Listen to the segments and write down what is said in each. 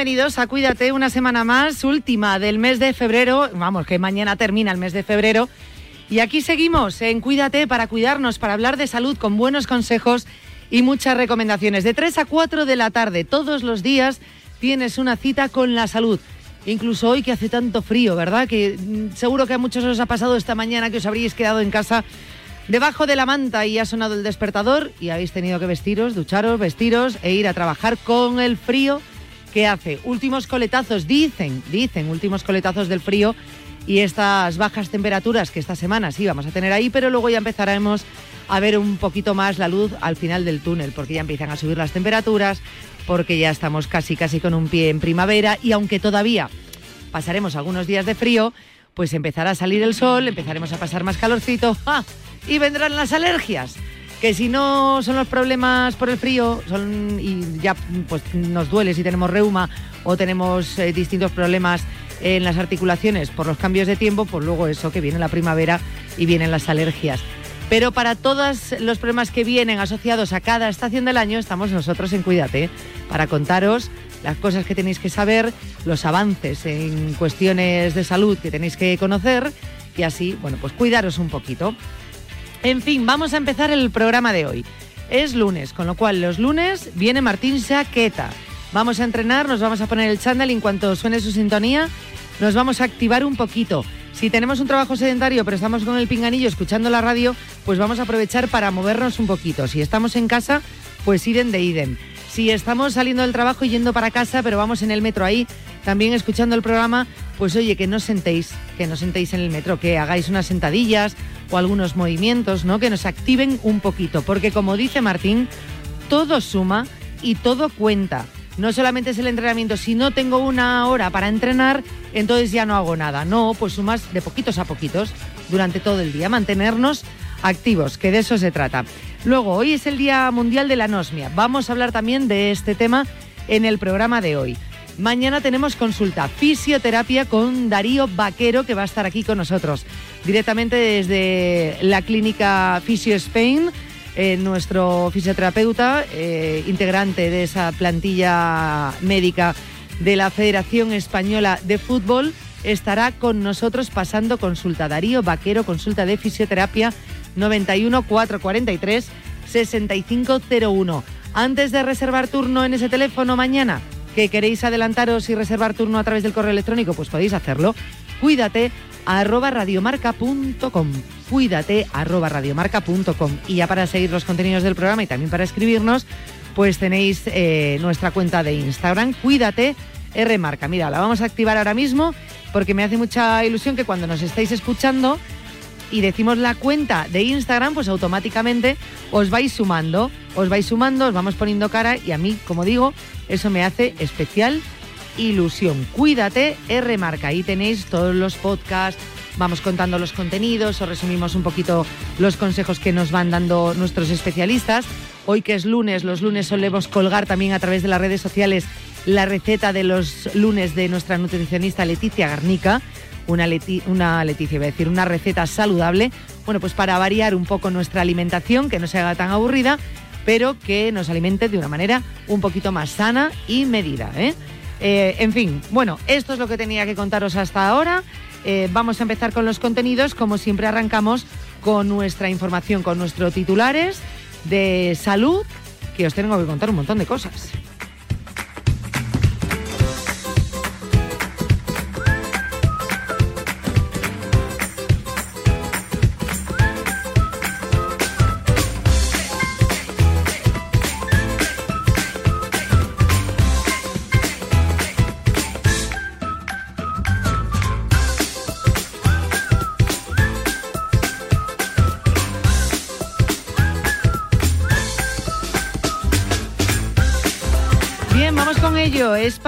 Bienvenidos a Cuídate, una semana más, última del mes de febrero, vamos, que mañana termina el mes de febrero. Y aquí seguimos en Cuídate para cuidarnos, para hablar de salud con buenos consejos y muchas recomendaciones. De 3 a 4 de la tarde, todos los días, tienes una cita con la salud. Incluso hoy que hace tanto frío, ¿verdad? Que mm, seguro que a muchos os ha pasado esta mañana que os habríais quedado en casa debajo de la manta y ha sonado el despertador y habéis tenido que vestiros, ducharos, vestiros e ir a trabajar con el frío que hace. Últimos coletazos, dicen, dicen, últimos coletazos del frío y estas bajas temperaturas que esta semana sí vamos a tener ahí, pero luego ya empezaremos a ver un poquito más la luz al final del túnel, porque ya empiezan a subir las temperaturas, porque ya estamos casi casi con un pie en primavera y aunque todavía pasaremos algunos días de frío, pues empezará a salir el sol, empezaremos a pasar más calorcito. Y vendrán las alergias. Que si no son los problemas por el frío, son y ya pues nos duele si tenemos reuma o tenemos eh, distintos problemas en las articulaciones por los cambios de tiempo, pues luego eso que viene la primavera y vienen las alergias. Pero para todos los problemas que vienen asociados a cada estación del año, estamos nosotros en Cuídate para contaros las cosas que tenéis que saber, los avances en cuestiones de salud que tenéis que conocer y así, bueno, pues cuidaros un poquito. En fin, vamos a empezar el programa de hoy. Es lunes, con lo cual los lunes viene Martín Saqueta. Vamos a entrenar, nos vamos a poner el chándal y en cuanto suene su sintonía, nos vamos a activar un poquito. Si tenemos un trabajo sedentario pero estamos con el pinganillo escuchando la radio, pues vamos a aprovechar para movernos un poquito. Si estamos en casa, pues idem de idem. Si estamos saliendo del trabajo y yendo para casa, pero vamos en el metro ahí, también escuchando el programa, pues oye, que no sentéis, que no sentéis en el metro, que hagáis unas sentadillas o algunos movimientos, ¿no? Que nos activen un poquito, porque como dice Martín, todo suma y todo cuenta. No solamente es el entrenamiento, si no tengo una hora para entrenar, entonces ya no hago nada. No, pues sumas de poquitos a poquitos durante todo el día, mantenernos activos, que de eso se trata. Luego, hoy es el Día Mundial de la Anosmia. Vamos a hablar también de este tema en el programa de hoy. Mañana tenemos consulta, fisioterapia con Darío Vaquero, que va a estar aquí con nosotros directamente desde la clínica Fisio Spain. Eh, nuestro fisioterapeuta, eh, integrante de esa plantilla médica de la Federación Española de Fútbol, estará con nosotros pasando consulta. Darío Vaquero, consulta de fisioterapia 91 443 6501. Antes de reservar turno en ese teléfono mañana, que queréis adelantaros y reservar turno a través del correo electrónico, pues podéis hacerlo. Cuídate arroba radiomarca.com. Cuídate arroba radiomarca.com. Y ya para seguir los contenidos del programa y también para escribirnos, pues tenéis eh, nuestra cuenta de Instagram, Cuídate Rmarca. Mira, la vamos a activar ahora mismo porque me hace mucha ilusión que cuando nos estáis escuchando y decimos la cuenta de Instagram, pues automáticamente os vais sumando, os vais sumando, os vamos poniendo cara y a mí, como digo, eso me hace especial ilusión. Cuídate, R Marca. Ahí tenéis todos los podcasts vamos contando los contenidos o resumimos un poquito los consejos que nos van dando nuestros especialistas. Hoy que es lunes, los lunes solemos colgar también a través de las redes sociales la receta de los lunes de nuestra nutricionista Leticia Garnica. Una, una Leticia, iba a decir, una receta saludable. Bueno, pues para variar un poco nuestra alimentación, que no se haga tan aburrida, pero que nos alimente de una manera un poquito más sana y medida. ¿eh? Eh, en fin, bueno, esto es lo que tenía que contaros hasta ahora. Eh, vamos a empezar con los contenidos. Como siempre arrancamos con nuestra información, con nuestros titulares de salud, que os tengo que contar un montón de cosas.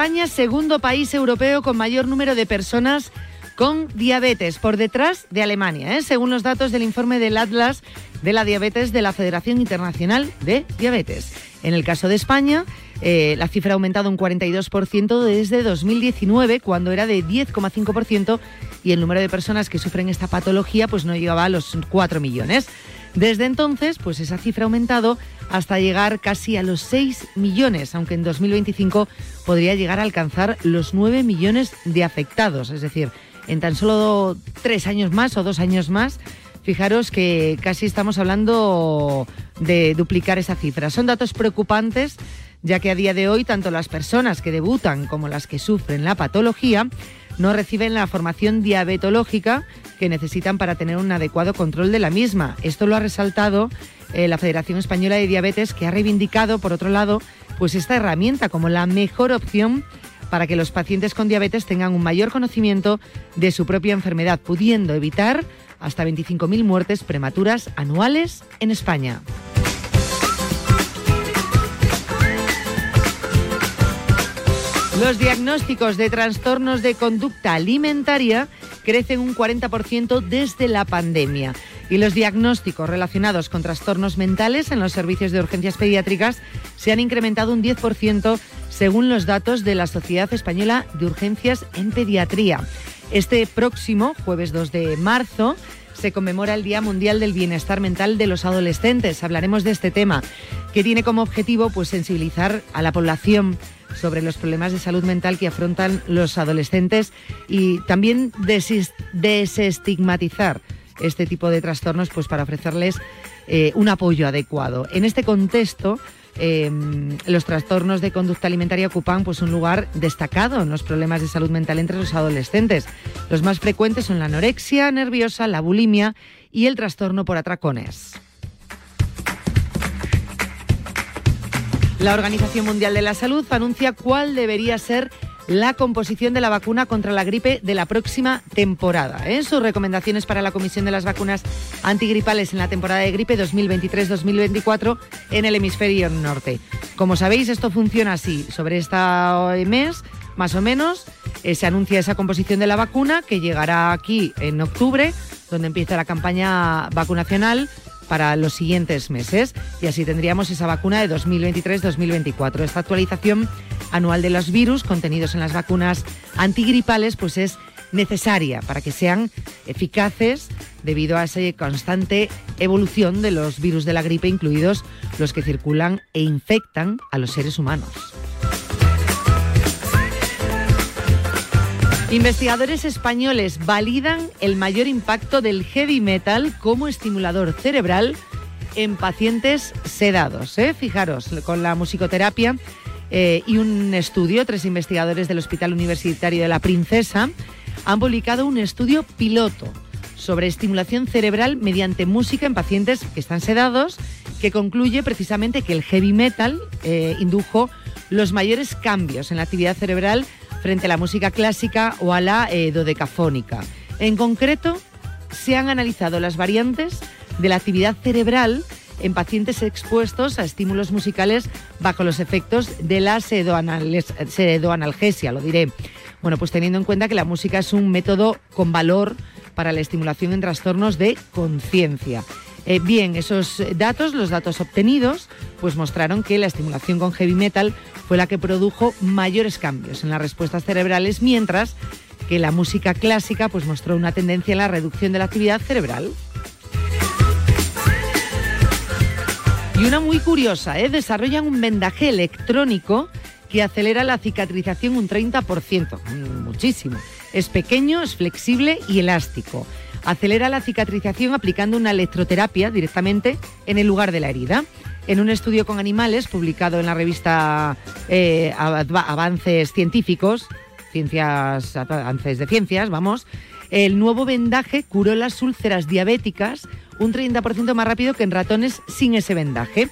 España, segundo país europeo con mayor número de personas con diabetes, por detrás de Alemania, ¿eh? según los datos del informe del Atlas de la Diabetes de la Federación Internacional de Diabetes. En el caso de España, eh, la cifra ha aumentado un 42% desde 2019, cuando era de 10,5%, y el número de personas que sufren esta patología pues no llegaba a los 4 millones. Desde entonces, pues esa cifra ha aumentado hasta llegar casi a los 6 millones, aunque en 2025 podría llegar a alcanzar los 9 millones de afectados. Es decir, en tan solo tres años más o dos años más, fijaros que casi estamos hablando de duplicar esa cifra. Son datos preocupantes ya que a día de hoy tanto las personas que debutan como las que sufren la patología no reciben la formación diabetológica que necesitan para tener un adecuado control de la misma. Esto lo ha resaltado eh, la Federación Española de Diabetes, que ha reivindicado, por otro lado, pues esta herramienta como la mejor opción para que los pacientes con diabetes tengan un mayor conocimiento de su propia enfermedad, pudiendo evitar hasta 25.000 muertes prematuras anuales en España. Los diagnósticos de trastornos de conducta alimentaria crecen un 40% desde la pandemia. Y los diagnósticos relacionados con trastornos mentales en los servicios de urgencias pediátricas se han incrementado un 10% según los datos de la Sociedad Española de Urgencias en Pediatría. Este próximo, jueves 2 de marzo, se conmemora el Día Mundial del Bienestar Mental de los Adolescentes. Hablaremos de este tema, que tiene como objetivo pues, sensibilizar a la población sobre los problemas de salud mental que afrontan los adolescentes y también desestigmatizar este tipo de trastornos pues para ofrecerles eh, un apoyo adecuado. En este contexto, em, los trastornos de conducta alimentaria ocupan pues, un lugar destacado en los problemas de salud mental entre los adolescentes. Los más frecuentes son la anorexia nerviosa, la bulimia y el trastorno por atracones. La Organización Mundial de la Salud anuncia cuál debería ser la composición de la vacuna contra la gripe de la próxima temporada. ¿eh? sus recomendaciones para la Comisión de las Vacunas Antigripales en la temporada de gripe 2023-2024 en el hemisferio norte. Como sabéis, esto funciona así. Sobre este mes, más o menos, eh, se anuncia esa composición de la vacuna que llegará aquí en octubre, donde empieza la campaña vacunacional para los siguientes meses y así tendríamos esa vacuna de 2023-2024. Esta actualización anual de los virus contenidos en las vacunas antigripales pues es necesaria para que sean eficaces debido a esa constante evolución de los virus de la gripe, incluidos los que circulan e infectan a los seres humanos. Investigadores españoles validan el mayor impacto del heavy metal como estimulador cerebral en pacientes sedados. ¿eh? Fijaros, con la musicoterapia eh, y un estudio, tres investigadores del Hospital Universitario de la Princesa han publicado un estudio piloto sobre estimulación cerebral mediante música en pacientes que están sedados, que concluye precisamente que el heavy metal eh, indujo los mayores cambios en la actividad cerebral frente a la música clásica o a la eh, dodecafónica. En concreto, se han analizado las variantes de la actividad cerebral en pacientes expuestos a estímulos musicales bajo los efectos de la sedoanalgesia, lo diré. Bueno, pues teniendo en cuenta que la música es un método con valor para la estimulación en trastornos de conciencia. Eh, bien, esos datos, los datos obtenidos, pues mostraron que la estimulación con heavy metal fue la que produjo mayores cambios en las respuestas cerebrales, mientras que la música clásica pues mostró una tendencia en la reducción de la actividad cerebral. Y una muy curiosa, ¿eh? desarrollan un vendaje electrónico que acelera la cicatrización un 30%, muchísimo. Es pequeño, es flexible y elástico. Acelera la cicatrización aplicando una electroterapia directamente en el lugar de la herida. En un estudio con animales publicado en la revista eh, Avances Científicos, Ciencias, Avances de Ciencias, vamos, el nuevo vendaje curó las úlceras diabéticas un 30% más rápido que en ratones sin ese vendaje.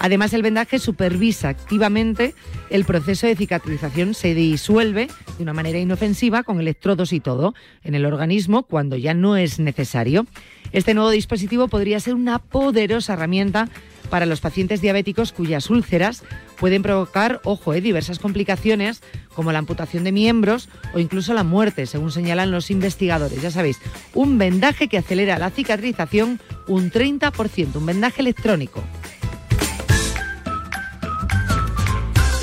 Además, el vendaje supervisa activamente el proceso de cicatrización, se disuelve de una manera inofensiva con electrodos y todo en el organismo cuando ya no es necesario. Este nuevo dispositivo podría ser una poderosa herramienta para los pacientes diabéticos cuyas úlceras pueden provocar, ojo, eh, diversas complicaciones como la amputación de miembros o incluso la muerte, según señalan los investigadores. Ya sabéis, un vendaje que acelera la cicatrización un 30%, un vendaje electrónico.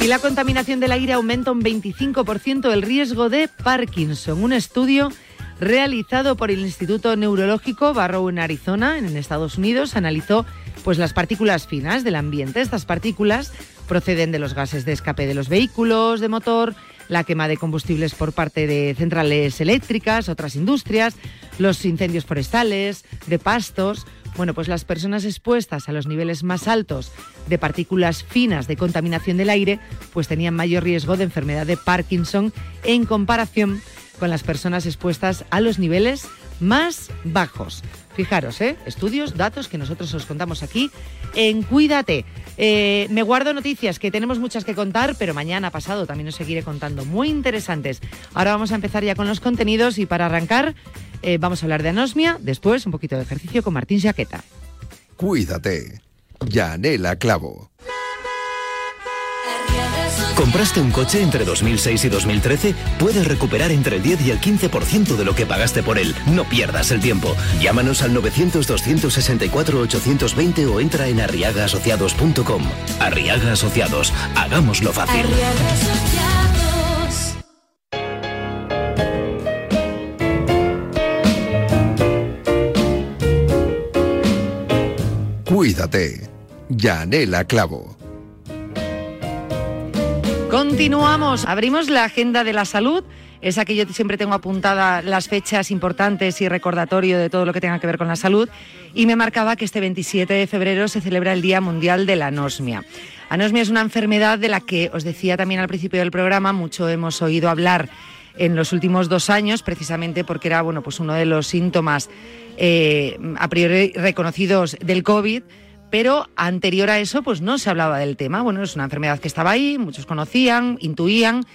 La contaminación del aire aumenta un 25% el riesgo de Parkinson. Un estudio realizado por el Instituto Neurológico Barrow en Arizona, en Estados Unidos, analizó pues las partículas finas del ambiente. Estas partículas proceden de los gases de escape de los vehículos de motor, la quema de combustibles por parte de centrales eléctricas, otras industrias, los incendios forestales, de pastos, bueno, pues las personas expuestas a los niveles más altos de partículas finas de contaminación del aire, pues tenían mayor riesgo de enfermedad de Parkinson en comparación con las personas expuestas a los niveles más bajos. Fijaros, ¿eh? estudios, datos que nosotros os contamos aquí en Cuídate. Eh, me guardo noticias que tenemos muchas que contar, pero mañana pasado también os seguiré contando muy interesantes. Ahora vamos a empezar ya con los contenidos y para arrancar eh, vamos a hablar de anosmia, después un poquito de ejercicio con Martín Jaqueta. Cuídate. Yanela Clavo. ¿Compraste un coche entre 2006 y 2013? Puedes recuperar entre el 10 y el 15% de lo que pagaste por él. No pierdas el tiempo. Llámanos al 900-264-820 o entra en arriagaasociados.com. Arriaga Asociados. Hagámoslo fácil. Cuídate. Yanela Clavo. Continuamos, abrimos la agenda de la salud. Esa que yo siempre tengo apuntada las fechas importantes y recordatorio de todo lo que tenga que ver con la salud. Y me marcaba que este 27 de febrero se celebra el Día Mundial de la Anosmia. Anosmia es una enfermedad de la que os decía también al principio del programa, mucho hemos oído hablar en los últimos dos años, precisamente porque era bueno, pues uno de los síntomas eh, a priori reconocidos del COVID, pero anterior a eso pues no se hablaba del tema. Bueno, es una enfermedad que estaba ahí, muchos conocían, intuían,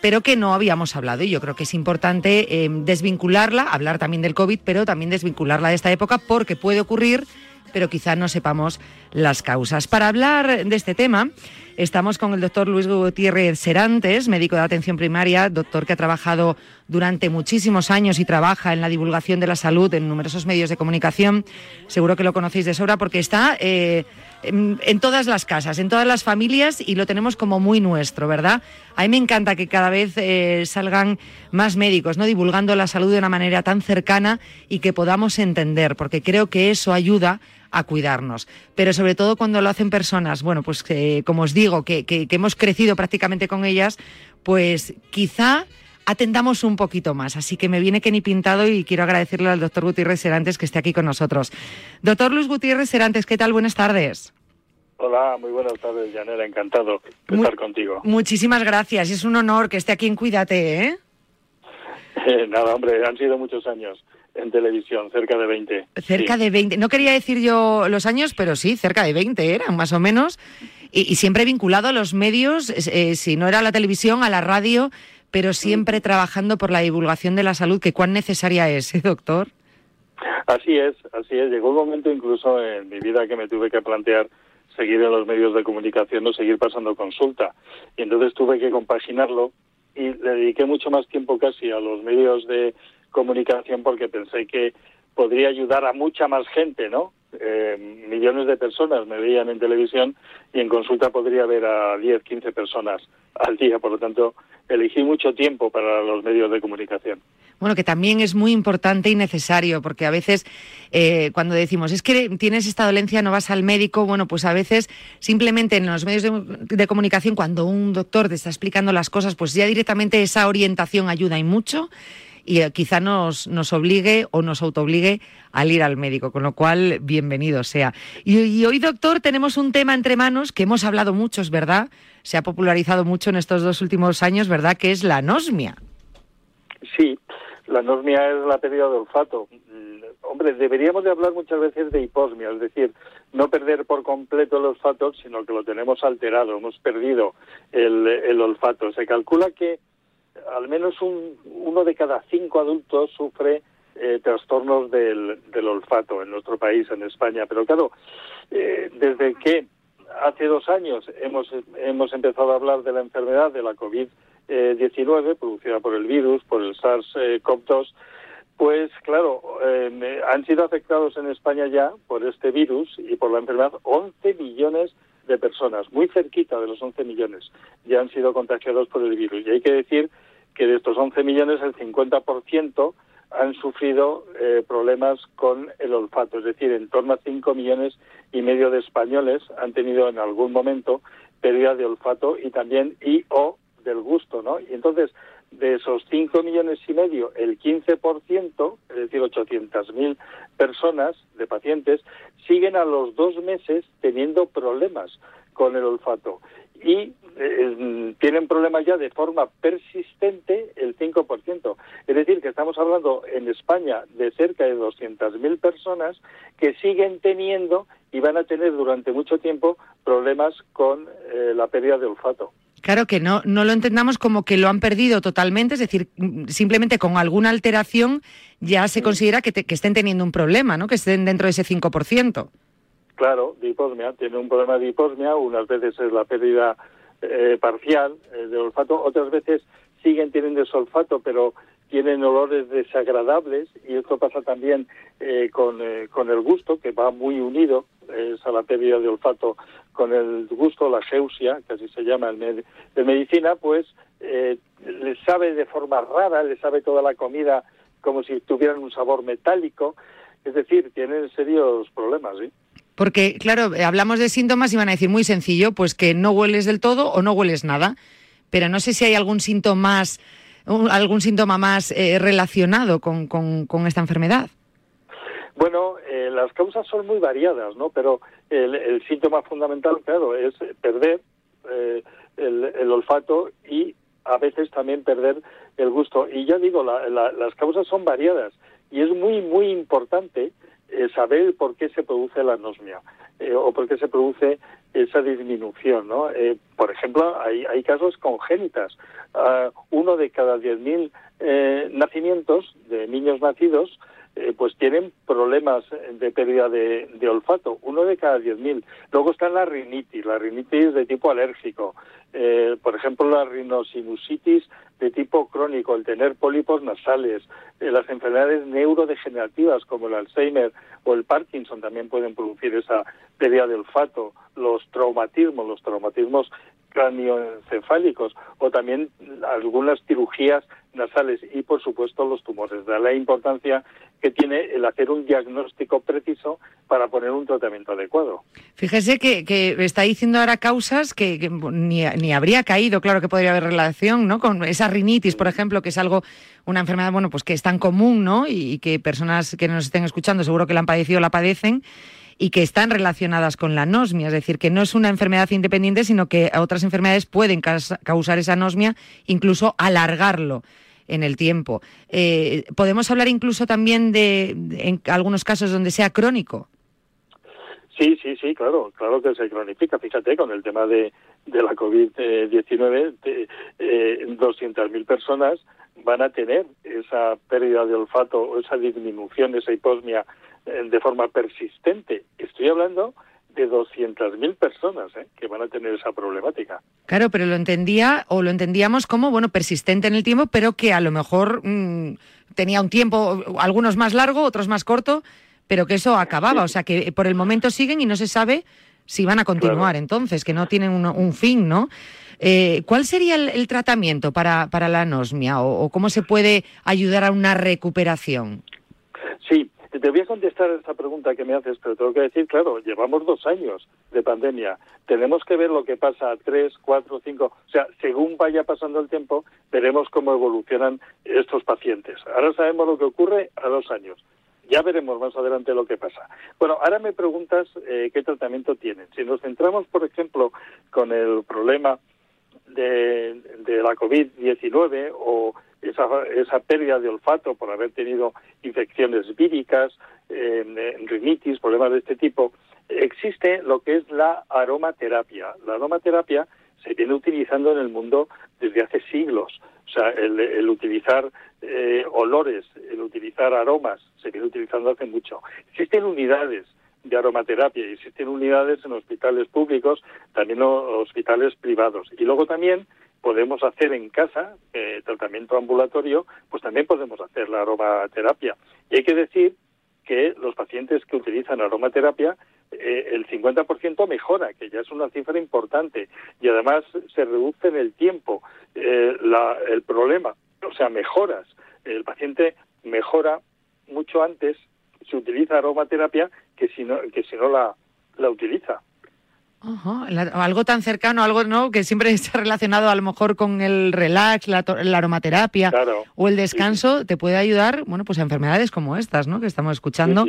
pero que no habíamos hablado y yo creo que es importante eh, desvincularla, hablar también del COVID, pero también desvincularla de esta época porque puede ocurrir pero quizá no sepamos las causas. Para hablar de este tema, estamos con el doctor Luis Gutiérrez Serantes, médico de atención primaria, doctor que ha trabajado durante muchísimos años y trabaja en la divulgación de la salud en numerosos medios de comunicación. Seguro que lo conocéis de sobra porque está eh, en, todas las casas, en todas las familias y lo tenemos como muy nuestro, ¿verdad? A mí me encanta que cada vez eh, salgan más médicos, ¿no? Divulgando la salud de una manera tan cercana y que podamos entender, porque creo que eso ayuda a cuidarnos. Pero sobre todo cuando lo hacen personas, bueno, pues como os digo, que, hemos crecido prácticamente con ellas, pues quizá atendamos un poquito más. Así que me viene que ni pintado y quiero agradecerle al doctor Gutiérrez Serantes que esté aquí con nosotros. Doctor Luis Gutiérrez Serantes, ¿qué tal? Buenas tardes. Hola, muy buenas tardes, Janela. Encantado de estar contigo. Muchísimas gracias. Es un honor que esté aquí en Cuídate, ¿eh? Nada, hombre, han sido muchos años en televisión, cerca de 20. Cerca de 20. No quería decir yo los años, pero sí, cerca de 20 eran, más o menos. Y, siempre vinculado a los medios, eh, si no era la televisión, a la radio, pero siempre trabajando por la divulgación de la salud, que cuán necesaria es, ¿eh, doctor? Así es, así es. Llegó un momento incluso en mi vida que me tuve que plantear seguir en los medios de comunicación o seguir pasando consulta. Y entonces tuve que compaginarlo y le dediqué mucho más tiempo casi a los medios de comunicación porque pensé que podría ayudar a mucha más gente, ¿no? Eh, millones de personas me veían en televisión y en consulta podría ver a 10, 15 personas al día. Por lo tanto, elegí mucho tiempo para los medios de comunicación. Bueno, que también es muy importante y necesario, porque a veces eh, cuando decimos, es que tienes esta dolencia, no vas al médico, bueno, pues a veces simplemente en los medios de, comunicación, cuando un doctor te está explicando las cosas, pues ya directamente esa orientación ayuda y mucho y eh, quizá nos, nos obligue o nos autoobligue al ir al médico, con lo cual bienvenido sea. Y, hoy, doctor, tenemos un tema entre manos que hemos hablado mucho, es verdad, se ha popularizado mucho en estos dos últimos años, ¿verdad? Que es la anosmia. Sí, la anosmia es la pérdida de olfato. Mm, hombre, deberíamos de hablar muchas veces de hiposmia, es decir, no perder por completo el olfato, sino que lo tenemos alterado, hemos perdido el, el olfato. Se calcula que al menos un, uno de cada cinco adultos sufre eh, trastornos del, del, olfato en nuestro país, en España. Pero claro, eh, desde que hace dos años hemos, hemos empezado a hablar de la enfermedad de la COVID-19, producida por el virus, por el SARS-CoV-2, pues claro, eh, han sido afectados en España ya por este virus y por la enfermedad 11 millones de personas, muy cerquita de los 11 millones, ya han sido contagiados por el virus. Y hay que decir que de estos 11 millones el 50% han sufrido eh, problemas con el olfato, es decir, en torno a 5 millones y medio de españoles han tenido en algún momento pérdida de olfato y también y o del gusto, ¿no? Y entonces, de esos 5 millones y medio, el 15%, es decir, 800.000 personas de pacientes, siguen a los dos meses teniendo problemas con el olfato y eh, tienen problemas ya de forma persistente el 5%. Es decir, que estamos hablando en España de cerca de 200.000 personas que siguen teniendo y van a tener durante mucho tiempo problemas con eh, la pérdida de olfato. Claro que no, no lo entendamos como que lo han perdido totalmente, es decir, simplemente con alguna alteración ya se considera que, que estén teniendo un problema, ¿no? que estén dentro de ese 5%. Claro, de hiposmia, tiene un problema de hiposmia, unas veces es la pérdida eh, parcial eh, del olfato, otras veces siguen teniendo olfato, pero tienen olores desagradables y esto pasa también eh, con, con el gusto, que va muy unido es a la pérdida de olfato con el gusto, la geusia, que así se llama en, medicina, pues eh, les sabe de forma rara, les sabe toda la comida como si tuvieran un sabor metálico, es decir, tienen serios problemas, ¿sí? Porque, claro, hablamos de síntomas y van a decir muy sencillo, pues que no hueles del todo o no hueles nada. Pero no sé si hay algún síntoma más, algún síntoma más eh, relacionado con, con, esta enfermedad. Bueno, eh, las causas son muy variadas, ¿no? Pero el, síntoma fundamental, claro, es perder eh, el, olfato y a veces también perder el gusto. Y ya digo, las causas son variadas y es muy, muy importante eh, saber por qué se produce la anosmia eh, o por qué se produce esa disminución. ¿no? Eh, por ejemplo, hay, hay casos congénitas. Uh, uno de cada 10.000 eh, nacimientos de niños nacidos eh, pues tienen problemas de pérdida de, de olfato, uno de cada 10.000. Luego está la rinitis, la rinitis de tipo alérgico, eh, por ejemplo, la rinosinusitis de tipo crónico, el tener pólipos nasales, eh, las enfermedades neurodegenerativas como el Alzheimer o el Parkinson también pueden producir esa pérdida de olfato, los traumatismos, los traumatismos cranioencefálicos o también algunas cirugías nasales y por supuesto los tumores. Da la importancia que tiene el hacer un diagnóstico preciso para poner un tratamiento adecuado. Fíjese que, que está diciendo ahora causas que, ni, habría caído, claro que podría haber relación, ¿no? Con esa rinitis, por ejemplo, que es algo, una enfermedad, bueno, pues que es tan común, ¿no? Y, que personas que nos estén escuchando seguro que la han padecido la padecen y que están relacionadas con la anosmia, es decir, que no es una enfermedad independiente, sino que otras enfermedades pueden causar esa anosmia, incluso alargarlo en el tiempo. Eh, ¿Podemos hablar incluso también de, en algunos casos donde sea crónico? Sí, sí, sí, claro, claro que se cronifica. Fíjate, con el tema de, de la COVID-19, eh, 200.000 personas van a tener esa pérdida de olfato o esa disminución, esa hiposmia eh, de forma persistente. Estoy hablando de 200.000 personas ¿eh? que van a tener esa problemática. Claro, pero lo entendía o lo entendíamos como, bueno, persistente en el tiempo, pero que a lo mejor mm, tenía un tiempo, algunos más largo, otros más corto, pero que eso acababa. O sea, que por el momento siguen y no se sabe si van a continuar entonces, que no tienen un, fin, ¿no? Eh, ¿Cuál sería el, tratamiento para, para, la anosmia o, cómo se puede ayudar a una recuperación? Sí, te voy a contestar esta pregunta que me haces, pero tengo que decir, claro, llevamos dos años de pandemia. Tenemos que ver lo que pasa a tres, cuatro, cinco. O sea, según vaya pasando el tiempo, veremos cómo evolucionan estos pacientes. Ahora sabemos lo que ocurre a dos años. Ya veremos más adelante lo que pasa. Bueno, ahora me preguntas eh, qué tratamiento tienen. Si nos centramos, por ejemplo, con el problema de, la COVID-19 o esa, esa pérdida de olfato por haber tenido infecciones víricas, eh, rinitis, problemas de este tipo, existe lo que es la aromaterapia. La aromaterapia se viene utilizando en el mundo desde hace siglos. O sea, el, utilizar eh, olores, el utilizar aromas, se viene utilizando hace mucho. Existen unidades de aromaterapia existen unidades en hospitales públicos, también en hospitales privados. Y luego también podemos hacer en casa eh, tratamiento ambulatorio, pues también podemos hacer la aromaterapia. Y hay que decir que los pacientes que utilizan aromaterapia, eh, el 50% mejora, que ya es una cifra importante, y además se reduce en el tiempo eh, el problema, o sea, mejoras. El paciente mejora mucho antes si utiliza aromaterapia que si no, que si no la, la utiliza algo tan cercano, algo no que siempre está relacionado a lo mejor con el relax, la, aromaterapia o el descanso, te puede ayudar, bueno, pues a enfermedades como estas, ¿no? Que estamos escuchando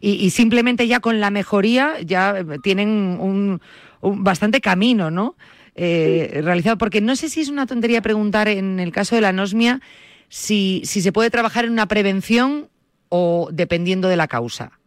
y, simplemente ya con la mejoría ya eh, tienen un, bastante camino, ¿no? Eh, realizado, porque no sé si es una tontería preguntar en el caso de la anosmia si, si se puede trabajar en una prevención o dependiendo de la causa.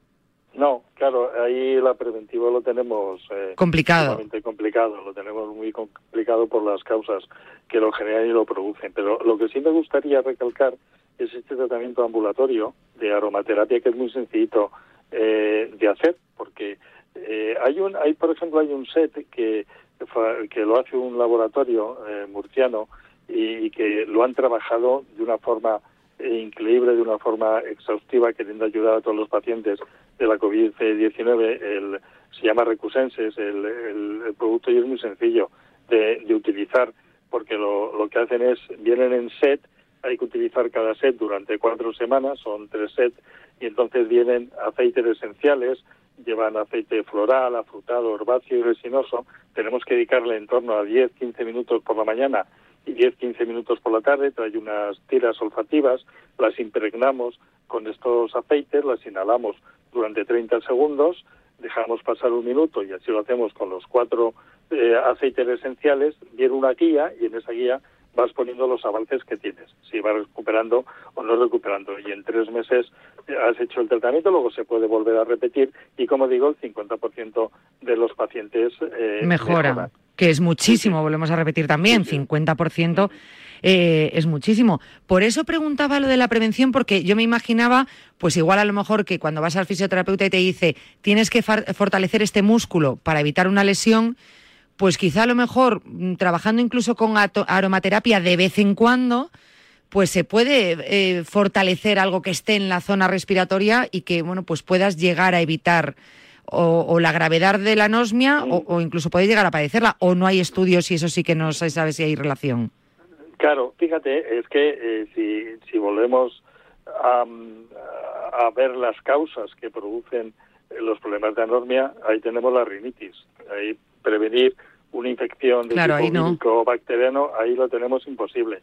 No, claro, ahí la preventiva lo tenemos eh, complicado. complicado, lo tenemos muy complicado por las causas que lo generan y lo producen. Pero lo que sí me gustaría recalcar es este tratamiento ambulatorio de aromaterapia que es muy sencillito eh, de hacer, porque eh, hay un, hay por ejemplo hay un set que que lo hace un laboratorio eh, murciano y que lo han trabajado de una forma increíble de una forma exhaustiva, queriendo ayudar a todos los pacientes de la COVID-19. Se llama Recusenses, el, el, producto y es muy sencillo de, utilizar, porque lo, lo que hacen es, vienen en set, hay que utilizar cada set durante cuatro semanas, son tres sets, y entonces vienen aceites esenciales, llevan aceite floral, afrutado, herbáceo y resinoso. Tenemos que dedicarle en torno a 10-15 minutos por la mañana 10-15 minutos por la tarde, trae unas tiras olfativas, las impregnamos con estos aceites, las inhalamos durante 30 segundos, dejamos pasar un minuto y así lo hacemos con los cuatro eh, aceites esenciales, viene una guía y en esa guía vas poniendo los avances que tienes, si vas recuperando o no recuperando. Y en tres meses eh, has hecho el tratamiento, luego se puede volver a repetir y, como digo, el 50% de los pacientes eh, mejoran que es muchísimo, volvemos a repetir también, 50% eh, es muchísimo. Por eso preguntaba lo de la prevención, porque yo me imaginaba, pues igual a lo mejor que cuando vas al fisioterapeuta y te dice, tienes que fortalecer este músculo para evitar una lesión, pues quizá a lo mejor mm, trabajando incluso con aromaterapia de vez en cuando, pues se puede eh, fortalecer algo que esté en la zona respiratoria y que, bueno, pues puedas llegar a evitar o, la gravedad de la anosmia o, incluso puede llegar a padecerla o no hay estudios y eso sí que no se sabe si hay relación. Claro, fíjate, es que eh, si, si volvemos a, a, ver las causas que producen los problemas de anosmia, ahí tenemos la rinitis. Ahí prevenir una infección de tipo o bacteriano, ahí lo tenemos imposible.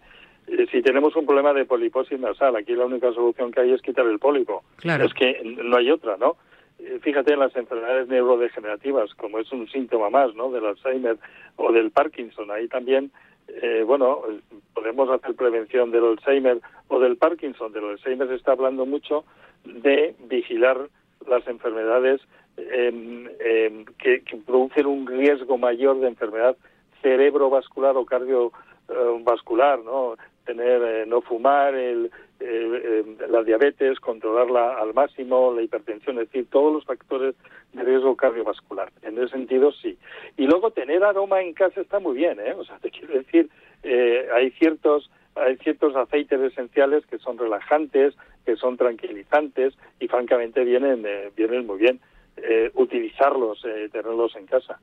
Eh, si tenemos un problema de poliposis nasal, aquí la única solución que hay es quitar el pólipo. Es que no hay otra, ¿no? Eh, fíjate en las enfermedades neurodegenerativas, como es un síntoma más, ¿no? Del Alzheimer o del Parkinson. Ahí también, eh, bueno, podemos hacer prevención del Alzheimer o del Parkinson. Del Alzheimer se está hablando mucho de vigilar las enfermedades que, producen un riesgo mayor de enfermedad cerebrovascular o cardiovascular, ¿no? Tener eh, no fumar, el, la diabetes, controlarla al máximo, la hipertensión, es decir, todos los factores de riesgo cardiovascular. En ese sentido, sí. Y luego tener aroma en casa está muy bien, ¿eh? O sea, te quiero decir, hay ciertos hay ciertos aceites esenciales que son relajantes, que son tranquilizantes y francamente vienen, vienen muy bien utilizarlos, tenerlos en casa.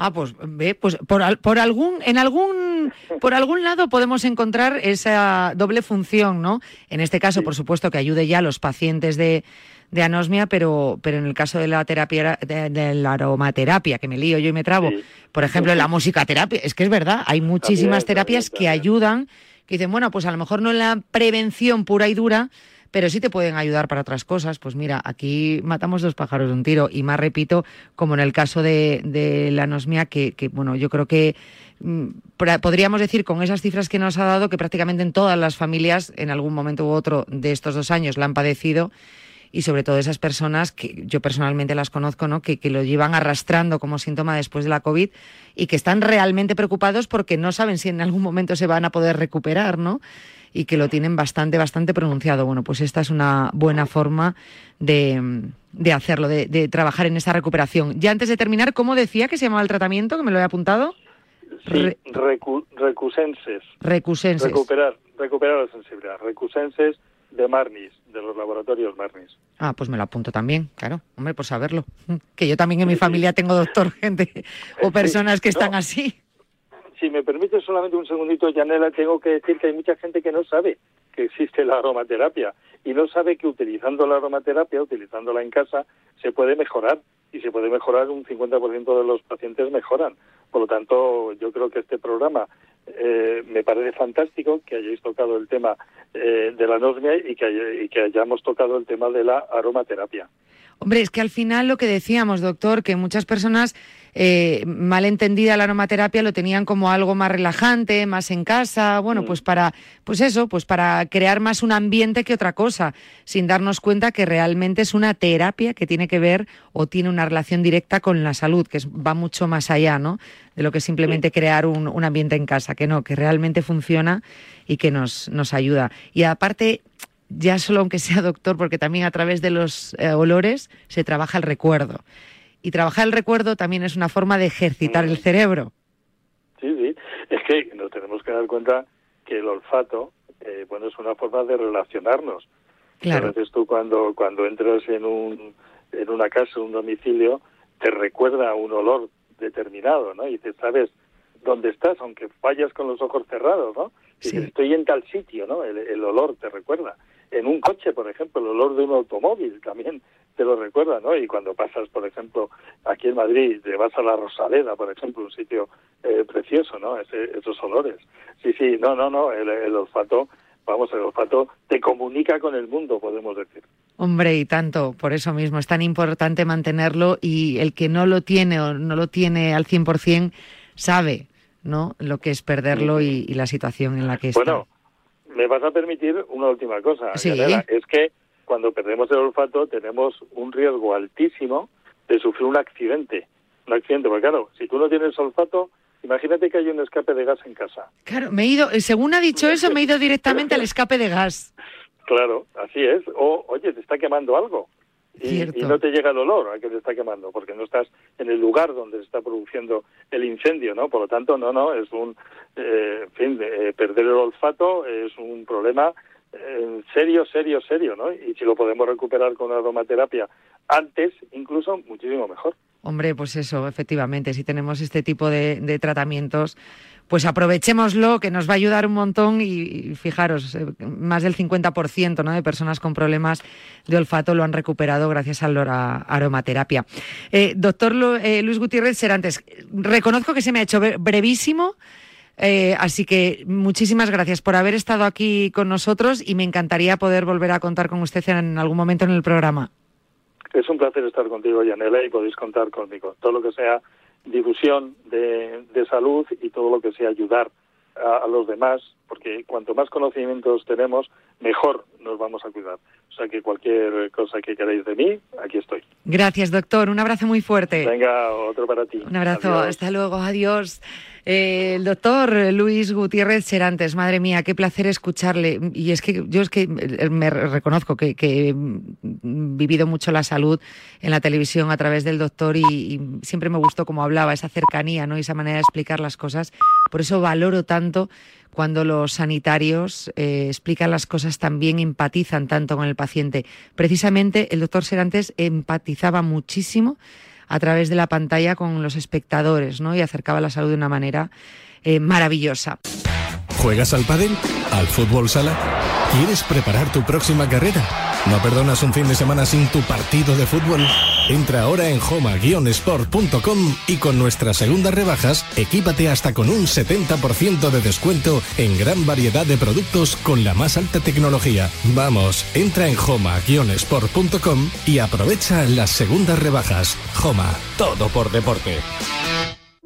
Ah, pues ve, pues por, por algún, en algún, por algún lado podemos encontrar esa doble función, ¿no? En este caso, por supuesto, que ayude ya a los pacientes de, de anosmia, pero, pero en el caso de la terapia, de, la aromaterapia, que me lío yo y me trabo, por ejemplo, en la musicaterapia, es que es verdad, hay muchísimas terapias que ayudan, que dicen, bueno, pues a lo mejor no en la prevención pura y dura, pero sí te pueden ayudar para otras cosas. Pues mira, aquí matamos dos pájaros de un tiro y más repito, como en el caso de, la anosmia, que, bueno, yo creo que mm, podríamos decir con esas cifras que nos ha dado que prácticamente en todas las familias en algún momento u otro de estos dos años la han padecido y sobre todo esas personas que yo personalmente las conozco, ¿no? Que, lo llevan arrastrando como síntoma después de la COVID y que están realmente preocupados porque no saben si en algún momento se van a poder recuperar, ¿no? Y que lo tienen bastante, bastante pronunciado. Bueno, pues esta es una buena forma de, de hacerlo, de, trabajar en esa recuperación. Ya antes de terminar, ¿cómo decía que se llamaba el tratamiento? Que me lo he apuntado. Sí, recusenses. Recusenses. Recuperar, recuperar la sensibilidad. Recusenses de Marnis, de los laboratorios Marnis. Ah, pues me lo apunto también, claro. Hombre, por saberlo. Que yo también en mi familia tengo doctor, gente o personas que están así si me permite solamente un segundito, Janela, tengo que decir que hay mucha gente que no sabe que existe la aromaterapia y no sabe que utilizando la aromaterapia, utilizándola en casa, se puede mejorar y se puede mejorar un 50% de los pacientes mejoran. Por lo tanto, yo creo que este programa eh, me parece fantástico que hayáis tocado el tema eh, de la anosmia y que, y que hayamos tocado el tema de la aromaterapia. Hombre, es que al final lo que decíamos, doctor, que muchas personas eh, mal entendida la aromaterapia lo tenían como algo más relajante, más en casa, bueno, pues mm. para, pues eso, pues para crear más un ambiente que otra cosa, sin darnos cuenta que realmente es una terapia que tiene que ver o tiene una relación directa con la salud, que va mucho más allá, ¿no? De lo que simplemente crear un, un ambiente en casa, que no, que realmente funciona y que nos, nos ayuda. Y aparte, ya solo aunque sea doctor, porque también a través de los eh, olores se trabaja el recuerdo. Y trabajar el recuerdo también es una forma de ejercitar el cerebro. Sí, sí. Es que nos tenemos que dar cuenta que el olfato, eh, bueno, es una forma de relacionarnos. Claro. A veces tú cuando, cuando entras en, un, en una casa, un domicilio, te recuerda un olor determinado, ¿no? Y dices, sabes dónde estás, aunque fallas con los ojos cerrados, ¿no? Sí. estoy en tal sitio, ¿no? el olor te recuerda en un coche, por ejemplo, el olor de un automóvil también te lo recuerda, ¿no? Y cuando pasas, por ejemplo, aquí en Madrid, te vas a la Rosaleda, por ejemplo, un sitio eh, precioso, ¿no? esos olores. Sí, sí, no, no, no, el, olfato, vamos, el olfato te comunica con el mundo, podemos decir. Hombre, y tanto, por eso mismo es tan importante mantenerlo y el que no lo tiene o no lo tiene al 100% sabe, ¿no? Lo que es perderlo y, la situación en la que está. Me vas a permitir una última cosa, es que cuando perdemos el olfato tenemos un riesgo altísimo de sufrir un accidente. Un accidente, porque claro, si tú no tienes olfato, imagínate que hay un escape de gas en casa. Claro, me he ido, eh, según ha dicho eso, me he ido directamente al escape de gas. Claro, así es. O, oye, te está quemando algo y, no te llega el olor a que te está quemando, porque no estás en el lugar donde se está produciendo el incendio, ¿no? Por lo tanto, no, no, es un, eh, en fin, eh, perder el olfato es un problema eh, serio, serio, serio, ¿no? Y si lo podemos recuperar con aromaterapia antes, incluso, muchísimo mejor. Hombre, pues eso, efectivamente, si tenemos este tipo de tratamientos, pues aprovechémoslo, que nos va a ayudar un montón y, fijaros, eh, más del 50% ¿no? de personas con problemas de olfato lo han recuperado gracias a la aromaterapia. Eh, doctor eh, Luis Gutiérrez Serantes, reconozco que se me ha hecho brevísimo. así que muchísimas gracias por haber estado aquí con nosotros y me encantaría poder volver a contar con usted en algún momento en el programa. Es un placer estar contigo, Yanela, y podéis contar conmigo. Todo lo que sea difusión de, salud y todo lo que sea ayudar a, los demás, porque cuanto más conocimientos tenemos, mejor nos vamos a cuidar. O sea que cualquier cosa que queráis de mí, aquí estoy. Gracias, doctor. Un abrazo muy fuerte. Venga, otro para ti. Un abrazo. Hasta luego. Adiós. El doctor Luis Gutiérrez Serantes, madre mía, qué placer escucharle. Y es que yo es que eh, me reconozco que, he vivido mucho la salud en la televisión a través del doctor y, siempre me gustó cómo hablaba, esa cercanía ¿no? y esa manera de explicar las cosas. Por eso valoro tanto cuando los sanitarios eh, explican las cosas también empatizan tanto con el paciente. Precisamente el doctor Serantes empatizaba muchísimo a través de la pantalla con los espectadores, ¿no? Y acercaba la salud de una manera eh, maravillosa. ¿Juegas al pádel? ¿Al fútbol sala? ¿Quieres preparar tu próxima carrera? ¿No perdonas un fin de semana sin tu partido de fútbol? Entra ahora en homa-sport.com y con nuestras segundas rebajas, equípate hasta con un 70% de descuento en gran variedad de productos con la más alta tecnología. Vamos, entra en homa-sport.com y aprovecha las segundas rebajas. Homa, todo por deporte.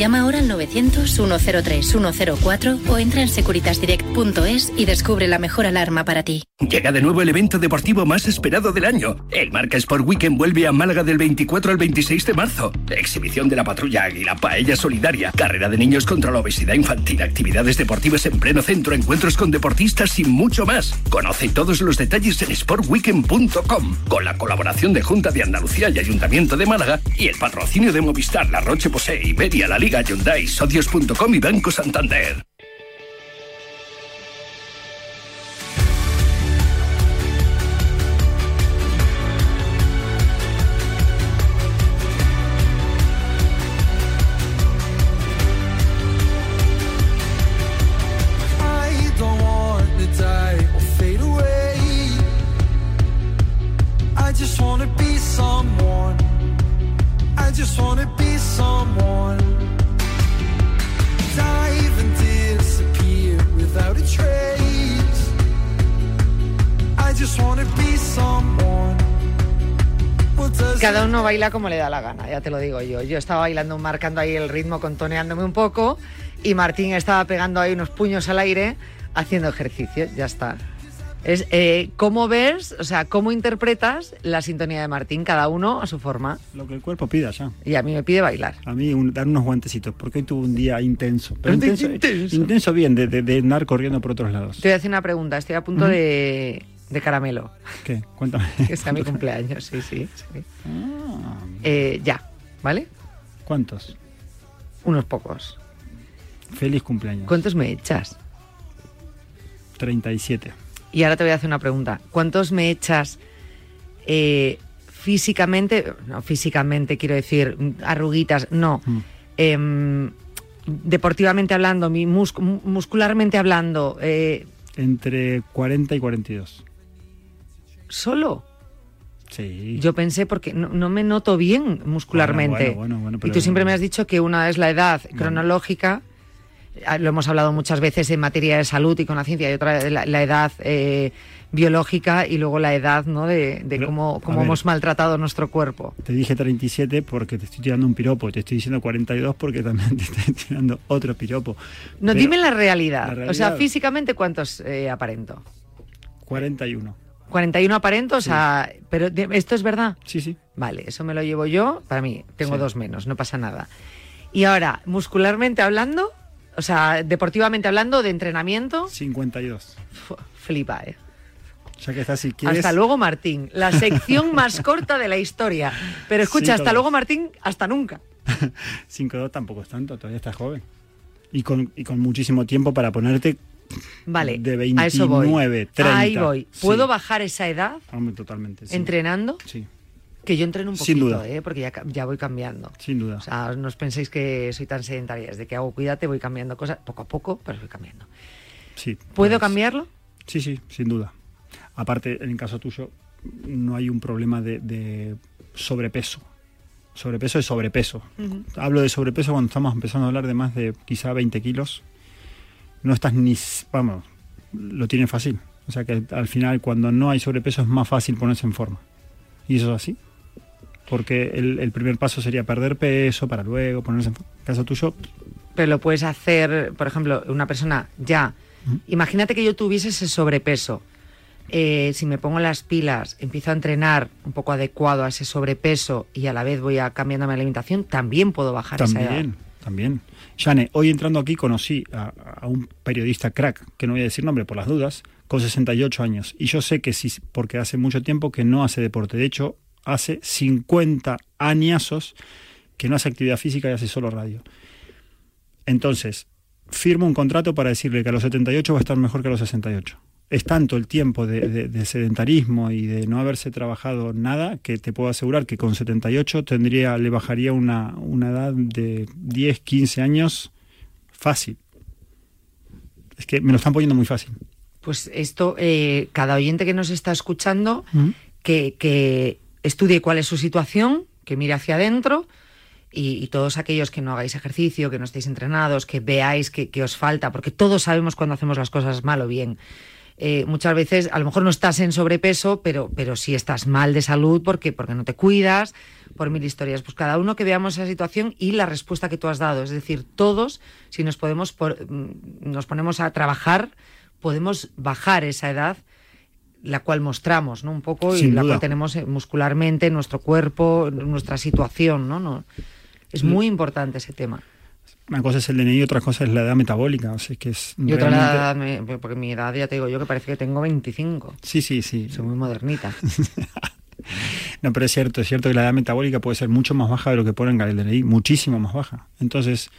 Llama ahora al 900-103-104 o entra en securitasdirect.es y descubre la mejor alarma para ti. Llega de nuevo el evento deportivo más esperado del año. El Marca Sport Weekend vuelve a Málaga del 24 al 26 de marzo. Exhibición de la patrulla Águila, paella solidaria, carrera de niños contra la obesidad infantil, actividades deportivas en pleno centro, encuentros con deportistas y mucho más. Conoce todos los detalles en sportweekend.com con la colaboración de Junta de Andalucía y Ayuntamiento de Málaga y el patrocinio de Movistar, La Roche Posay, Iberia, La Liga Liga Hyundai, y Banco Santander. Uno baila como le da la gana, ya te lo digo yo. Yo estaba bailando, marcando ahí el ritmo, contoneándome un poco, y Martín estaba pegando ahí unos puños al aire, haciendo ejercicio, ya está. Es eh, cómo ves, o sea, cómo interpretas la sintonía de Martín, cada uno a su forma. Lo que el cuerpo pida ya. Y a mí me pide bailar. A mí dar unos guantecitos, porque hoy tuve un día intenso. intenso, bien, de, andar corriendo por otros lados. Te voy a hacer una pregunta, estoy a punto de de caramelo. ¿Qué? Cuéntame. que sea mi cumpleaños, sí, sí. Ah. Eh, ya, ¿vale? ¿Cuántos? Unos pocos. Feliz cumpleaños. ¿Cuántos me echas? 37. Y ahora te voy a hacer una pregunta. ¿Cuántos me echas eh, físicamente? No, físicamente quiero decir, arruguitas, no. Mm. Em, deportivamente hablando, muscularmente hablando. Eh, Entre 40 y 42 solo. Sí. Yo pensé, porque no, me noto bien muscularmente. y tú siempre me has dicho que una es la edad cronológica, ah, lo hemos hablado muchas veces en materia de salud y con la ciencia, y otra la, la edad eh, biológica y luego la edad ¿no? de, cómo, cómo hemos maltratado nuestro cuerpo. Te dije 37 porque te estoy tirando un piropo, te estoy diciendo 42 porque también te estoy tirando otro piropo. No, dime la realidad. O sea, físicamente, ¿cuántos eh, aparento? 41. 41 aparentos, a, pero ¿esto es verdad? Sí, sí. Vale, eso me lo llevo yo, para mí, tengo dos menos, no pasa nada. Y ahora, muscularmente hablando, o sea, deportivamente hablando, de entrenamiento. 52. flipa, ¿eh? Ya que está, si Hasta luego, Martín. La sección más corta de la historia. Pero escucha, hasta luego, Martín, hasta nunca. 5-2 tampoco es tanto, todavía estás joven. Y con, y con muchísimo tiempo para ponerte Vale, de 29, a eso voy. 30. Ahí voy. ¿Puedo bajar esa edad? totalmente. ¿Entrenando? Sí. Que yo entreno un poquito, Sin duda. ¿eh? porque ya, ya, voy cambiando. Sin duda. O sea, no os penséis que soy tan sedentaria. Desde que hago cuídate voy cambiando cosas, poco a poco, pero voy cambiando. Sí. ¿Puedo pues, cambiarlo? Sí, sí, sin duda. Aparte, en el caso tuyo, no hay un problema de, sobrepeso. Sobrepeso es sobrepeso. Hablo de sobrepeso cuando estamos empezando a hablar de más de quizá 20 kilos no estás ni, vamos, lo tiene fácil. O sea que al final cuando no hay sobrepeso es más fácil ponerse en forma. Y eso es así. Porque el, primer paso sería perder peso para luego ponerse en forma. Caso tuyo. Pero lo puedes hacer, por ejemplo, una persona ya. Imagínate que yo tuviese ese sobrepeso. Eh, si me pongo las pilas, empiezo a entrenar un poco adecuado a ese sobrepeso y a la vez voy a cambiando mi alimentación, también puedo bajar también, esa edad. También, Jane, hoy entrando aquí conocí a, a, un periodista crack, que no voy a decir nombre por las dudas, con 68 años. Y yo sé que sí, porque hace mucho tiempo que no hace deporte. De hecho, hace 50 añazos que no hace actividad física y hace solo radio. Entonces, firmo un contrato para decirle que a los 78 va a estar mejor que a los 68. Es tanto el tiempo de, sedentarismo y de no haberse trabajado nada que te puedo asegurar que con 78 tendría, le bajaría una, una edad de 10, 15 años fácil. Es que me lo están poniendo muy fácil. Pues esto, eh, cada oyente que nos está escuchando, que, estudie cuál es su situación, que mire hacia adentro y, todos aquellos que no hagáis ejercicio, que no estéis entrenados, que veáis que, os falta, porque todos sabemos cuando hacemos las cosas mal o bien. Eh, muchas veces a lo mejor no estás en sobrepeso, pero, pero sí estás mal de salud porque, porque no te cuidas, por mil historias. Pues cada uno que veamos esa situación y la respuesta que tú has dado. Es decir, todos, si nos, podemos mm, nos ponemos a trabajar podemos bajar esa edad la cual mostramos, ¿no? Un poco y la cual tenemos eh, muscularmente en nuestro cuerpo, nuestra situación, ¿no? no es muy importante ese tema. Una cosa es el DNI y otra cosa es la edad metabólica. O sea, que es y otra edad, porque mi edad ya te digo yo que parece que tengo 25. Sí, sí, sí. Soy muy modernita. no, pero es cierto, es cierto que la edad metabólica puede ser mucho más baja de lo que pone en el DNI, muchísimo más baja. Entonces,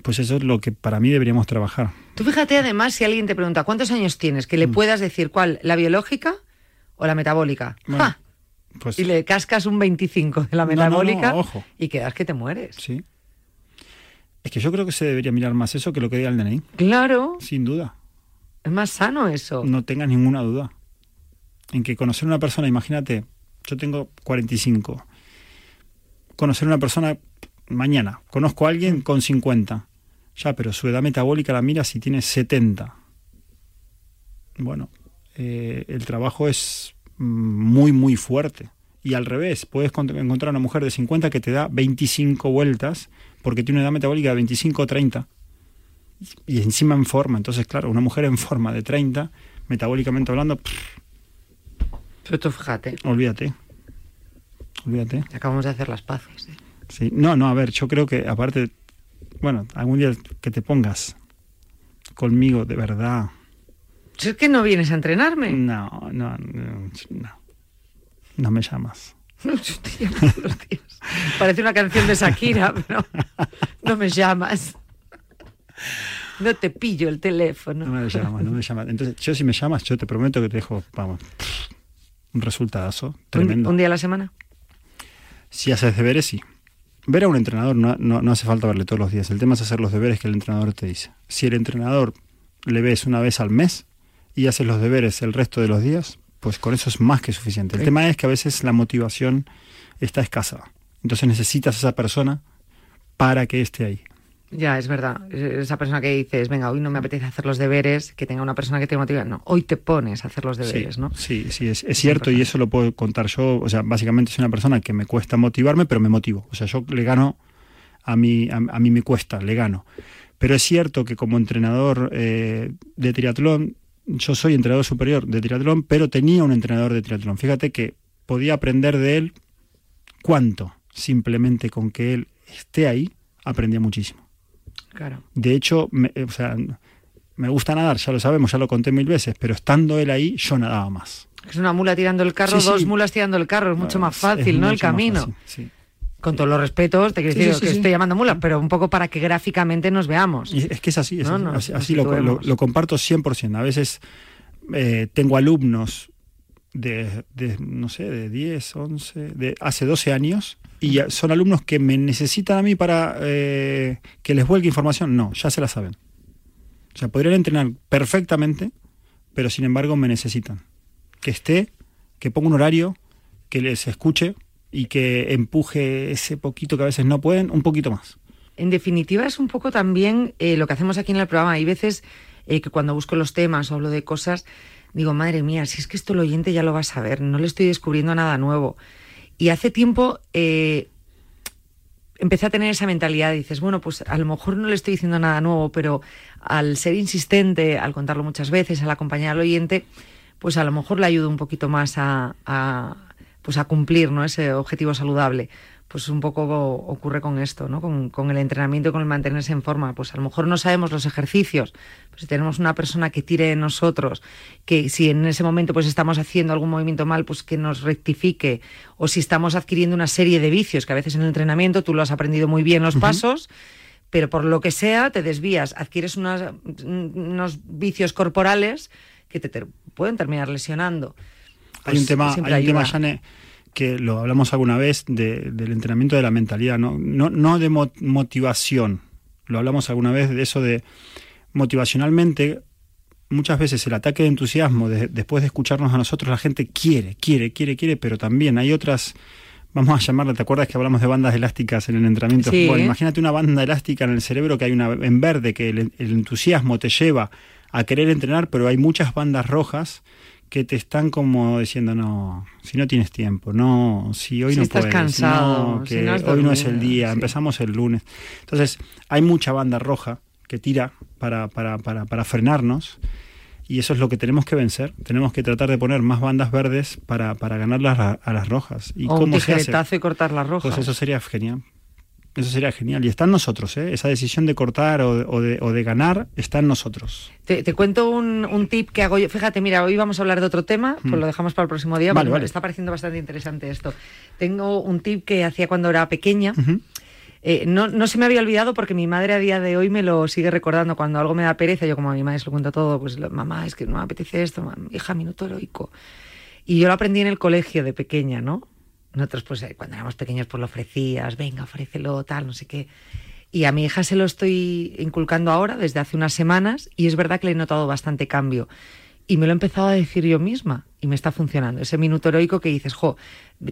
pues eso es lo que para mí deberíamos trabajar. Tú fíjate además si alguien te pregunta cuántos años tienes, que le mm. puedas decir cuál, la biológica o la metabólica. Pues y le cascas un 25 de la metabólica y quedas que te mueres. Sí. Es que yo creo que se debería mirar más eso que lo que diga el DNI. Claro. Sin duda. Es más sano eso. No tengas ninguna duda. En que conocer a una persona, imagínate, yo tengo 45. Conocer a una persona mañana, conozco a alguien con 50 ya, pero su edad metabólica la mira si tiene 70. Bueno, eh, el trabajo es muy, muy fuerte. Y al revés, puedes encontrar una mujer de 50 que te da 25 vueltas porque tiene una edad metabólica de 25 o 30 y encima en forma. Entonces, claro, una mujer en forma de 30, metabólicamente hablando... Pero tú fíjate. Olvídate. Olvídate. Acabamos de hacer las paces. ¿eh? Sí, no, no, a ver, yo creo que aparte bueno, algún día que te pongas conmigo de verdad. ¿Es que no vienes a entrenarme? No, no, no. No, me llamas. No, los días. Parece una canción de Shakira, pero no me llamas. No te pillo el teléfono. No me llamas, no me llamas. Entonces, yo si me llamas, yo te prometo que te dejo, vamos, un resultado tremendo. ¿Un, día a la semana? Si haces deberes, sí. Ver a un entrenador no, no, hace falta verle todos los días. El tema es hacer los deberes que el entrenador te dice. Si el entrenador le ves una vez al mes y haces los deberes el resto de los días, pues con eso es más que suficiente. El tema es que a veces la motivación está escasa. Entonces necesitas a esa persona para que esté ahí. Ya, es verdad. Esa persona que dices, venga, hoy no me apetece hacer los deberes, que tenga una persona que te motive. No, hoy te pones a hacer los deberes, ¿no? Sí, sí, es, cierto y eso lo puedo contar yo. O sea, básicamente soy una persona que me cuesta motivarme, pero me motivo. O sea, yo le gano, a mí, a, mí me cuesta, le gano. Pero es cierto que como entrenador eh, de triatlón, yo soy entrenador superior de triatlón, pero tenía un entrenador de triatlón. Fíjate que podía aprender de él cuánto, simplemente con que él esté ahí, aprendía muchísimo. De hecho, me, o sea, me gusta nadar, ya lo sabemos, ya lo conté mil veces, pero estando él ahí, yo nadaba más. Es una mula tirando el carro, dos mulas tirando el carro, es mucho más fácil, ¿no? El camino. Con todos los respetos, te quiero decir que estoy llamando mulas, pero un poco para que gráficamente nos veamos. es que es así, es así, lo, lo, comparto 100%. A veces eh, tengo alumnos de, no sé, de 10, 11, de hace 12 años y son alumnos que me necesitan a mí para eh, que les vuelque información. No, ya se la saben. O sea, podrían entrenar perfectamente, pero sin embargo me necesitan. Que esté, que ponga un horario, que les escuche y que empuje ese poquito que a veces no pueden, un poquito más. En definitiva, es un poco también eh, lo que hacemos aquí en el programa. Hay veces eh, que cuando busco los temas o hablo de cosas, digo, madre mía, si es que esto el oyente ya lo va a saber, no le estoy descubriendo nada nuevo. Y hace tiempo eh, empecé a tener esa mentalidad, dices, bueno, pues a lo mejor no le estoy diciendo nada nuevo, pero al ser insistente, al contarlo muchas veces, al acompañar al oyente, pues a lo mejor le ayudo un poquito más a, a pues a cumplir ¿no? ese objetivo saludable pues un poco ocurre con esto, ¿no? Con, el entrenamiento y con el mantenerse en forma. Pues a lo mejor no sabemos los ejercicios, pues si tenemos una persona que tire de nosotros, que si en ese momento pues estamos haciendo algún movimiento mal, pues que nos rectifique, o si estamos adquiriendo una serie de vicios, que a veces en el entrenamiento tú lo has aprendido muy bien los pasos, pero por lo que sea te desvías, adquieres unos vicios corporales que te, pueden terminar lesionando. Hay un tema, hay un tema, que lo hablamos alguna vez del entrenamiento de la mentalidad, no, no, de motivación. Lo hablamos alguna vez de eso de motivacionalmente. Muchas veces el ataque de entusiasmo, después de escucharnos a nosotros, la gente quiere, quiere, quiere, quiere, pero también hay otras, vamos a llamarla, ¿te acuerdas que hablamos de bandas elásticas en el entrenamiento? Bueno, imagínate una banda elástica en el cerebro que hay una en verde, que el entusiasmo te lleva a querer entrenar, pero hay muchas bandas rojas que te están como diciendo, no, si no tienes tiempo, no, si hoy no estás puedes, cansado, que hoy no es el día, empezamos el lunes. Entonces, hay mucha banda roja que tira para, para, para, para frenarnos y eso es lo que tenemos que vencer. Tenemos que tratar de poner más bandas verdes para, para ganarlas a, a las rojas. ¿Y o cómo un se hace? y cortar las rojas. Pues eso sería genial. Eso sería genial. Y está en nosotros, ¿eh? Esa decisión de cortar o, de, ganar está en nosotros. Te, cuento un, tip que hago yo. Fíjate, mira, hoy vamos a hablar de otro tema, pues hmm. lo dejamos para el próximo día, vale, vale. está pareciendo bastante interesante esto. Tengo un tip que hacía cuando era pequeña. Eh, no, no, se me había olvidado porque mi madre a día de hoy me lo sigue recordando. Cuando algo me da pereza, yo como a mi madre se lo cuento todo, pues mamá, es que no me apetece esto, hija, minuto heroico. Y yo lo aprendí en el colegio de pequeña, ¿no? Nosotros, pues, eh, cuando éramos pequeños, pues lo ofrecías, venga, ofrécelo, tal, no sé qué. Y a mi hija se lo estoy inculcando ahora, desde hace unas semanas, y es verdad que le he notado bastante cambio. Y me lo he empezado a decir yo misma, y me está funcionando. Ese minuto heroico que dices, jo,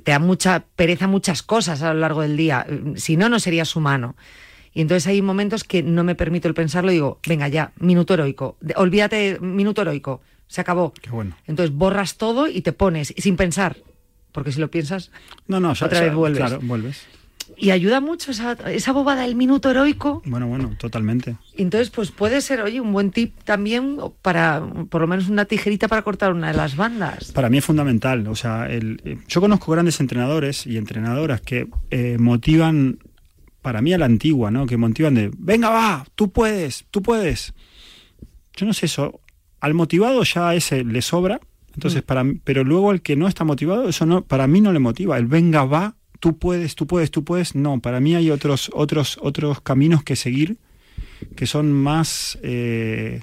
te da mucha pereza muchas cosas a lo largo del día, si no, no serías humano. Y entonces hay momentos que no me permito el pensarlo y digo, venga ya, minuto heroico, olvídate, minuto heroico, se acabó. Qué bueno. Entonces borras todo y te pones, sin pensar, porque si lo piensas, no, no, otra vez vuelves. Claro, vuelves. Y ayuda mucho esa, esa bobada del minuto heroico. Bueno, bueno, totalmente. Entonces, pues puede ser, oye, un buen tip también para, por lo menos una tijerita para cortar una de las bandas. Para mí es fundamental. O sea, el, yo conozco grandes entrenadores y entrenadoras que eh, motivan, para mí a la antigua, ¿no? Que motivan de, venga, va, tú puedes, tú puedes. Yo no sé eso. Al motivado ya ese le sobra entonces, mm. para pero luego el que no está motivado, eso no, para mí no le motiva. El venga, va, tú puedes, tú puedes, tú puedes. No, para mí hay otros, otros, otros caminos que seguir que son más eh,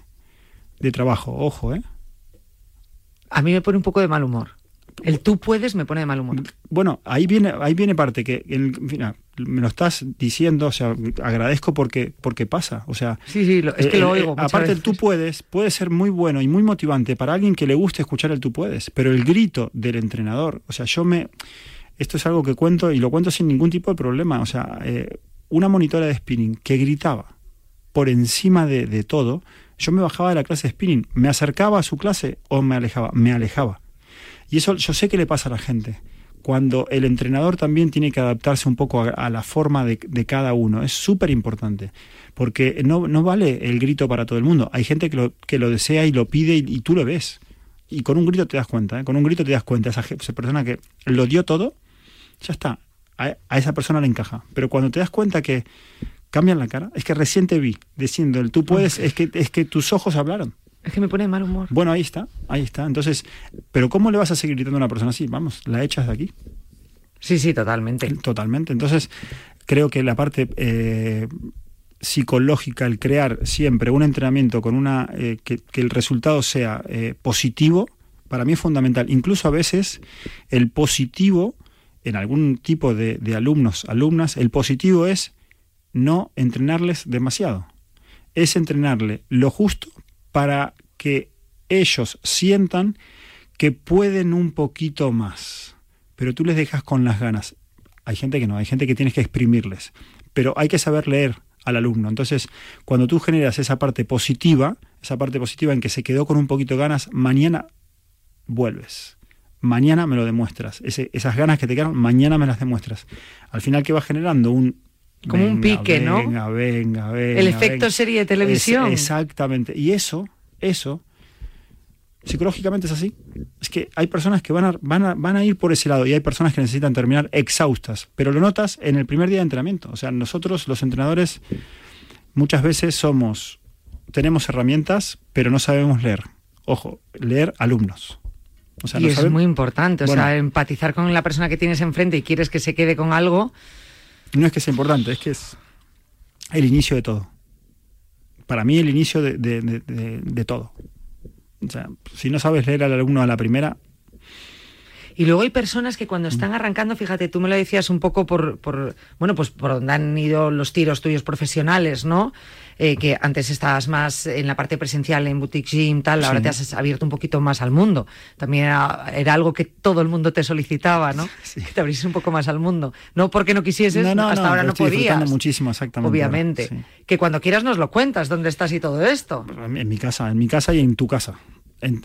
de trabajo. Ojo, ¿eh? A mí me pone un poco de mal humor. El tú puedes me pone de mal humor. Bueno, ahí viene, ahí viene parte que en, me lo estás diciendo, o sea, agradezco porque, porque pasa. O sea, sí, sí, es que lo oigo. aparte, tú puedes, puede ser muy bueno y muy motivante para alguien que le guste escuchar el tú puedes, pero el grito del entrenador, o sea, yo me. Esto es algo que cuento y lo cuento sin ningún tipo de problema. O sea, eh, una monitora de spinning que gritaba por encima de, de todo, yo me bajaba de la clase de spinning, me acercaba a su clase o me alejaba, me alejaba. Y eso yo sé que le pasa a la gente cuando el entrenador también tiene que adaptarse un poco a, la forma de, cada uno. Es súper importante, porque no, no, vale el grito para todo el mundo. Hay gente que lo, que lo desea y lo pide y, tú lo ves. Y con un grito te das cuenta, ¿eh? con un grito te das cuenta. Esa, esa, persona que lo dio todo, ya está. A, a, esa persona le encaja. Pero cuando te das cuenta que cambian la cara, es que recién te vi diciendo el tú puedes, es que, es que tus ojos hablaron. Es que me pone mal humor. Bueno, ahí está, ahí está. Entonces, pero ¿cómo le vas a seguir gritando a una persona así? Vamos, la echas de aquí. Sí, sí, totalmente. Totalmente. Entonces, creo que la parte eh, psicológica, el crear siempre un entrenamiento con una eh, que, el resultado sea eh, positivo, para mí es fundamental. Incluso a veces el positivo en algún tipo de, de alumnos, alumnas, el positivo es no entrenarles demasiado. Es entrenarle lo justo para que ellos sientan que pueden un poquito más, pero tú les dejas con las ganas. Hay gente que no, hay gente que tienes que exprimirles, pero hay que saber leer al alumno. Entonces, cuando tú generas esa parte positiva, esa parte positiva en que se quedó con un poquito de ganas, mañana vuelves. Mañana me lo demuestras. esas ganas que te quedan, mañana me las demuestras. Al final, ¿qué va generando? Un, como un pique, ¿no? Venga, venga, venga. El efecto serie de televisión. exactamente. Y eso, eso, psicológicamente es así. Es que hay personas que van a, van, a, van a ir por ese lado y hay personas que necesitan terminar exhaustas. Pero lo notas en el primer día de entrenamiento. O sea, nosotros, los entrenadores, muchas veces somos, tenemos herramientas, pero no sabemos leer. Ojo, leer alumnos. O sea, y es muy importante, o sea, empatizar con la persona que tienes enfrente y quieres que se quede con algo. No es que sea importante, es que es el inicio de todo. Para mí el inicio de, de todo. O sea, si no sabes leer al alumno a la primera, y luego hay personas que cuando están arrancando, fíjate, tú me lo decías un poco por, por bueno, pues por donde han ido los tiros tuyos profesionales, ¿no? Eh, que antes estabas más en la parte presencial, en boutique gym, tal, ahora te has abierto un poquito más al mundo. También era, algo que todo el mundo te solicitaba, ¿no? Que te abrieses un poco más al mundo. No porque no quisieses, hasta ahora no podías. muchísimo, exactamente. Obviamente. Que cuando quieras nos lo cuentas, dónde estás y todo esto. En mi casa, en mi casa y en tu casa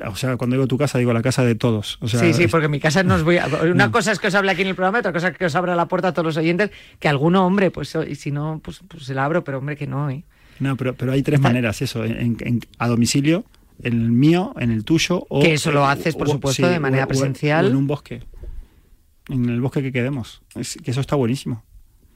o sea, cuando digo tu casa, digo la casa de todos. O sea, sí, sí, porque mi casa no os voy a... Una cosa es que os hable aquí en el programa, otra cosa es que os abra la puerta a todos los oyentes, que alguno, hombre, pues y si no, pues, pues se la abro, pero hombre, que no, ¿eh? No, pero, pero hay tres maneras, eso, en, a domicilio, en el mío, en el tuyo, o... Que eso lo haces, por supuesto, de manera presencial. en un bosque, en el bosque que quedemos, que eso está buenísimo.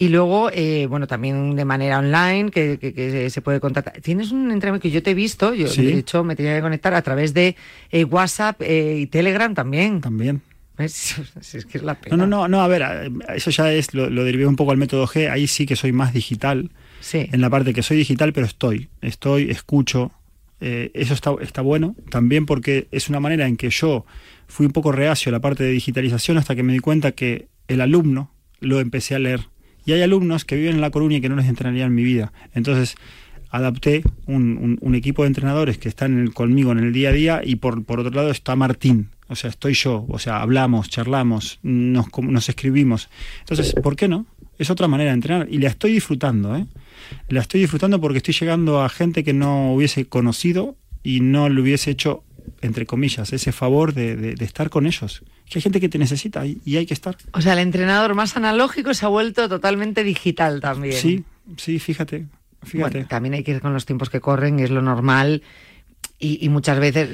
Y luego, eh, bueno, también de manera online, que, se puede contactar. Tienes un entrenamiento que yo te he visto, yo de hecho me tenía que conectar a través de eh, WhatsApp eh, y Telegram también. También. Es, es que es la pena. No, no, no, no, a ver, eso ya es, lo, lo derivé un poco al método G, ahí sí que soy más digital. Sí. En la parte que soy digital, pero estoy, estoy, escucho. eso está, bueno, también porque es una manera en que yo fui un poco reacio a la parte de digitalización hasta que me di cuenta que el alumno lo empecé a leer y hay alumnos que viven en La Coruña y que no les entrenaría en mi vida. Entonces, adapté un, equipo de entrenadores que están conmigo en el día a día y por otro lado está Martín. O sea, estoy yo, o sea, hablamos, charlamos, nos, nos escribimos. Entonces, ¿por qué no? Es otra manera de entrenar y la estoy disfrutando, ¿eh? La estoy disfrutando porque estoy llegando a gente que no hubiese conocido y no le hubiese hecho entre comillas, ese favor de, estar con ellos. Que hay gente que te necesita y, hay que estar. O sea, el entrenador más analógico se ha vuelto totalmente digital también. Sí, sí, fíjate. fíjate. también hay que ir con los tiempos que corren, es lo normal. Y, muchas veces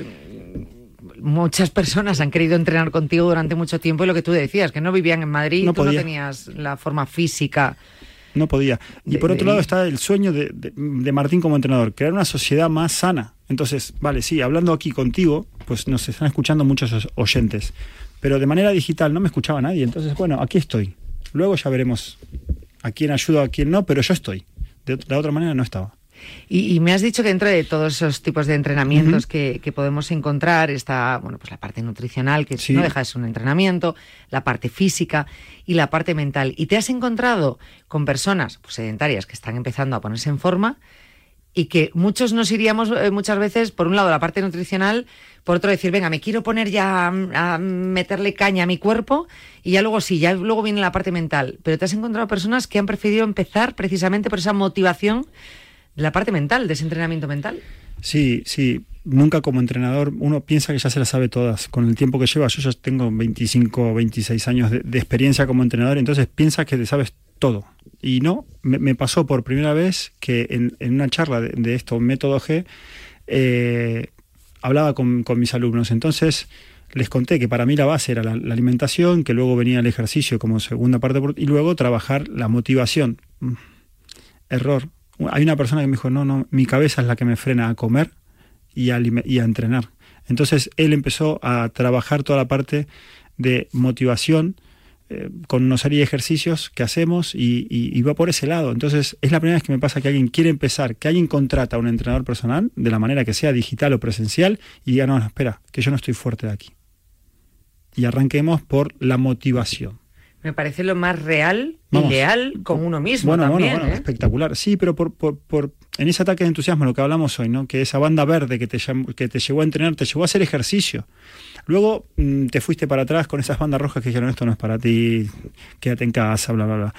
muchas personas han querido entrenar contigo durante mucho tiempo y lo que tú decías, que no vivían en Madrid, no tú no tenías la forma física. No podía. Y por otro lado está el sueño de, de, Martín como entrenador, crear una sociedad más sana. Entonces, vale, sí, hablando aquí contigo, pues nos están escuchando muchos oyentes, pero de manera digital no me escuchaba nadie. Entonces, bueno, aquí estoy. Luego ya veremos a quién ayuda, a quién no, pero yo estoy. De la otra manera no estaba. Y, me has dicho que dentro de todos esos tipos de entrenamientos que, podemos encontrar está, bueno, pues la parte nutricional, que no deja de ser un entrenamiento, la parte física y la parte mental. Y te has encontrado con personas pues, sedentarias que están empezando a ponerse en forma y que muchos nos iríamos eh, muchas veces, por un lado, la parte nutricional, por otro decir, venga, me quiero poner ya a, meterle caña a mi cuerpo y ya luego sí, ya luego viene la parte mental. Pero te has encontrado personas que han preferido empezar precisamente por esa motivación la parte mental, de ese entrenamiento mental. Sí, sí. Nunca como entrenador uno piensa que ya se las sabe todas. Con el tiempo que lleva, yo ya tengo 25 o 26 años de, experiencia como entrenador, entonces piensas que te sabes todo. Y no, me, pasó por primera vez que en, una charla de, esto, Método G, eh, hablaba con, mis alumnos. Entonces les conté que para mí la base era la, alimentación, que luego venía el ejercicio como segunda parte, y luego trabajar la motivación. Mm, error. Hay una persona que me dijo, no, no, mi cabeza es la que me frena a comer y a, y a entrenar. Entonces él empezó a trabajar toda la parte de motivación eh, con una serie de ejercicios que hacemos y, va por ese lado. Entonces, es la primera vez que me pasa que alguien quiere empezar, que alguien contrata a un entrenador personal, de la manera que sea digital o presencial, y diga, no, no, espera, que yo no estoy fuerte de aquí. Y arranquemos por la motivación. Me parece lo más real y leal con uno mismo. Bueno, también, bueno, ¿eh? espectacular. Sí, pero por, por, por, en ese ataque de entusiasmo, lo que hablamos hoy, ¿no? que esa banda verde que te, que te llevó a entrenar, te llevó a hacer ejercicio. Luego mm, te fuiste para atrás con esas bandas rojas que dijeron esto no es para ti, quédate en casa, bla, bla, bla.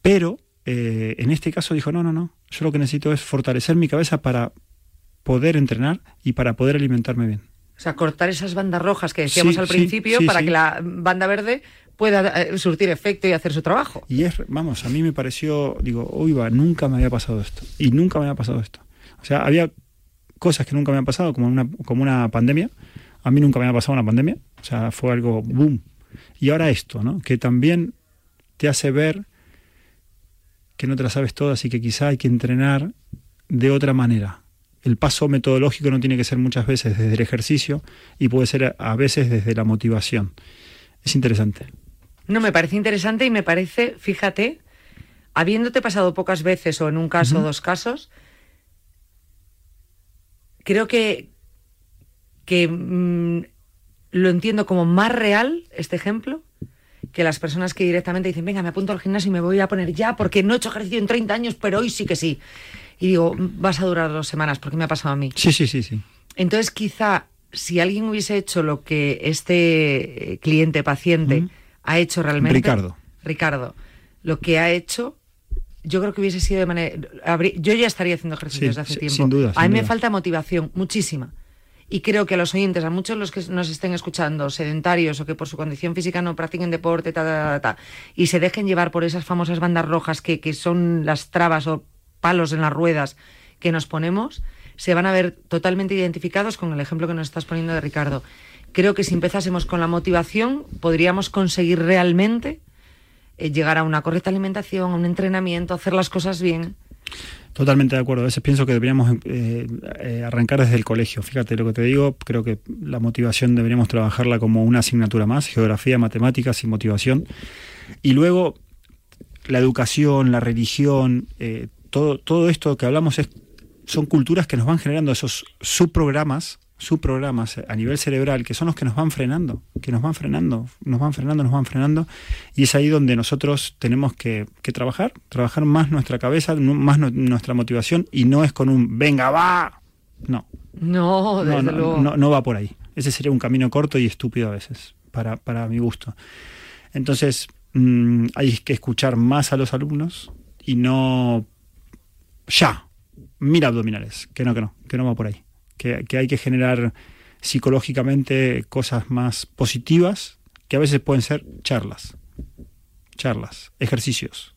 Pero eh, en este caso dijo, no, no, no, yo lo que necesito es fortalecer mi cabeza para poder entrenar y para poder alimentarme bien. O sea, cortar esas bandas rojas que decíamos Sí, al principio sí, para que la banda verde pueda eh, surtir efecto y hacer su trabajo. Y es, vamos, a mí me pareció, digo, uy, va, nunca me había pasado esto. Y nunca me había pasado esto. O sea, había cosas que nunca me habían pasado, como una, como una pandemia. A mí nunca me había pasado una pandemia. O sea, fue algo boom. Y ahora esto, ¿no? Que también te hace ver que no te la sabes todas y que quizá hay que entrenar de otra manera. El paso metodológico no tiene que ser muchas veces desde el ejercicio y puede ser a veces desde la motivación. Es interesante. No, me parece interesante y me parece, fíjate, habiéndote pasado pocas veces o en un caso o dos casos, creo que, que mm, lo entiendo como más real este ejemplo que las personas que directamente dicen, venga, me apunto al gimnasio y me voy a poner ya porque no he hecho ejercicio en 30 años, pero hoy sí que sí. Y digo, vas a durar dos semanas porque me ha pasado a mí. Sí, sí, sí, sí. Entonces, quizá si alguien hubiese hecho lo que este eh, cliente paciente. Ha hecho realmente. Ricardo. Ricardo, lo que ha hecho, yo creo que hubiese sido de manera. yo ya estaría haciendo ejercicios Sí, de hace tiempo. sin duda, a mí me falta motivación, muchísima. Y creo que a los oyentes, a muchos los que nos estén escuchando, sedentarios o que por su condición física no practiquen deporte, ta, ta, ta, ta, y se dejen llevar por esas famosas bandas rojas que, que son las trabas o palos en las ruedas que nos ponemos, se van a ver totalmente identificados con el ejemplo que nos estás poniendo de Ricardo. Creo que si empezásemos con la motivación, podríamos conseguir realmente eh, llegar a una correcta alimentación, a un entrenamiento, hacer las cosas bien. Totalmente de acuerdo. A veces pienso que deberíamos eh, eh, arrancar desde el colegio. Fíjate lo que te digo. Creo que la motivación deberíamos trabajarla como una asignatura más, geografía, matemáticas y motivación. Y luego la educación, la religión, todo, todo esto que hablamos es, son culturas que nos van generando esos subprogramas, subprogramas a nivel cerebral, que son los que nos van frenando, que nos van frenando, nos van frenando, nos van frenando. Y es ahí donde nosotros tenemos que, que trabajar, trabajar más nuestra cabeza, más nu- nuestra motivación, y no es con un venga, va. No, No, desde no, no, luego. no, no va por ahí. Ese sería un camino corto y estúpido a veces, para, para mi gusto. Entonces, mm, hay que escuchar más a los alumnos y no ya, mira abdominales, que no, que no, que no va por ahí. Que, hay que generar psicológicamente cosas más positivas, que a veces pueden ser charlas, charlas, ejercicios.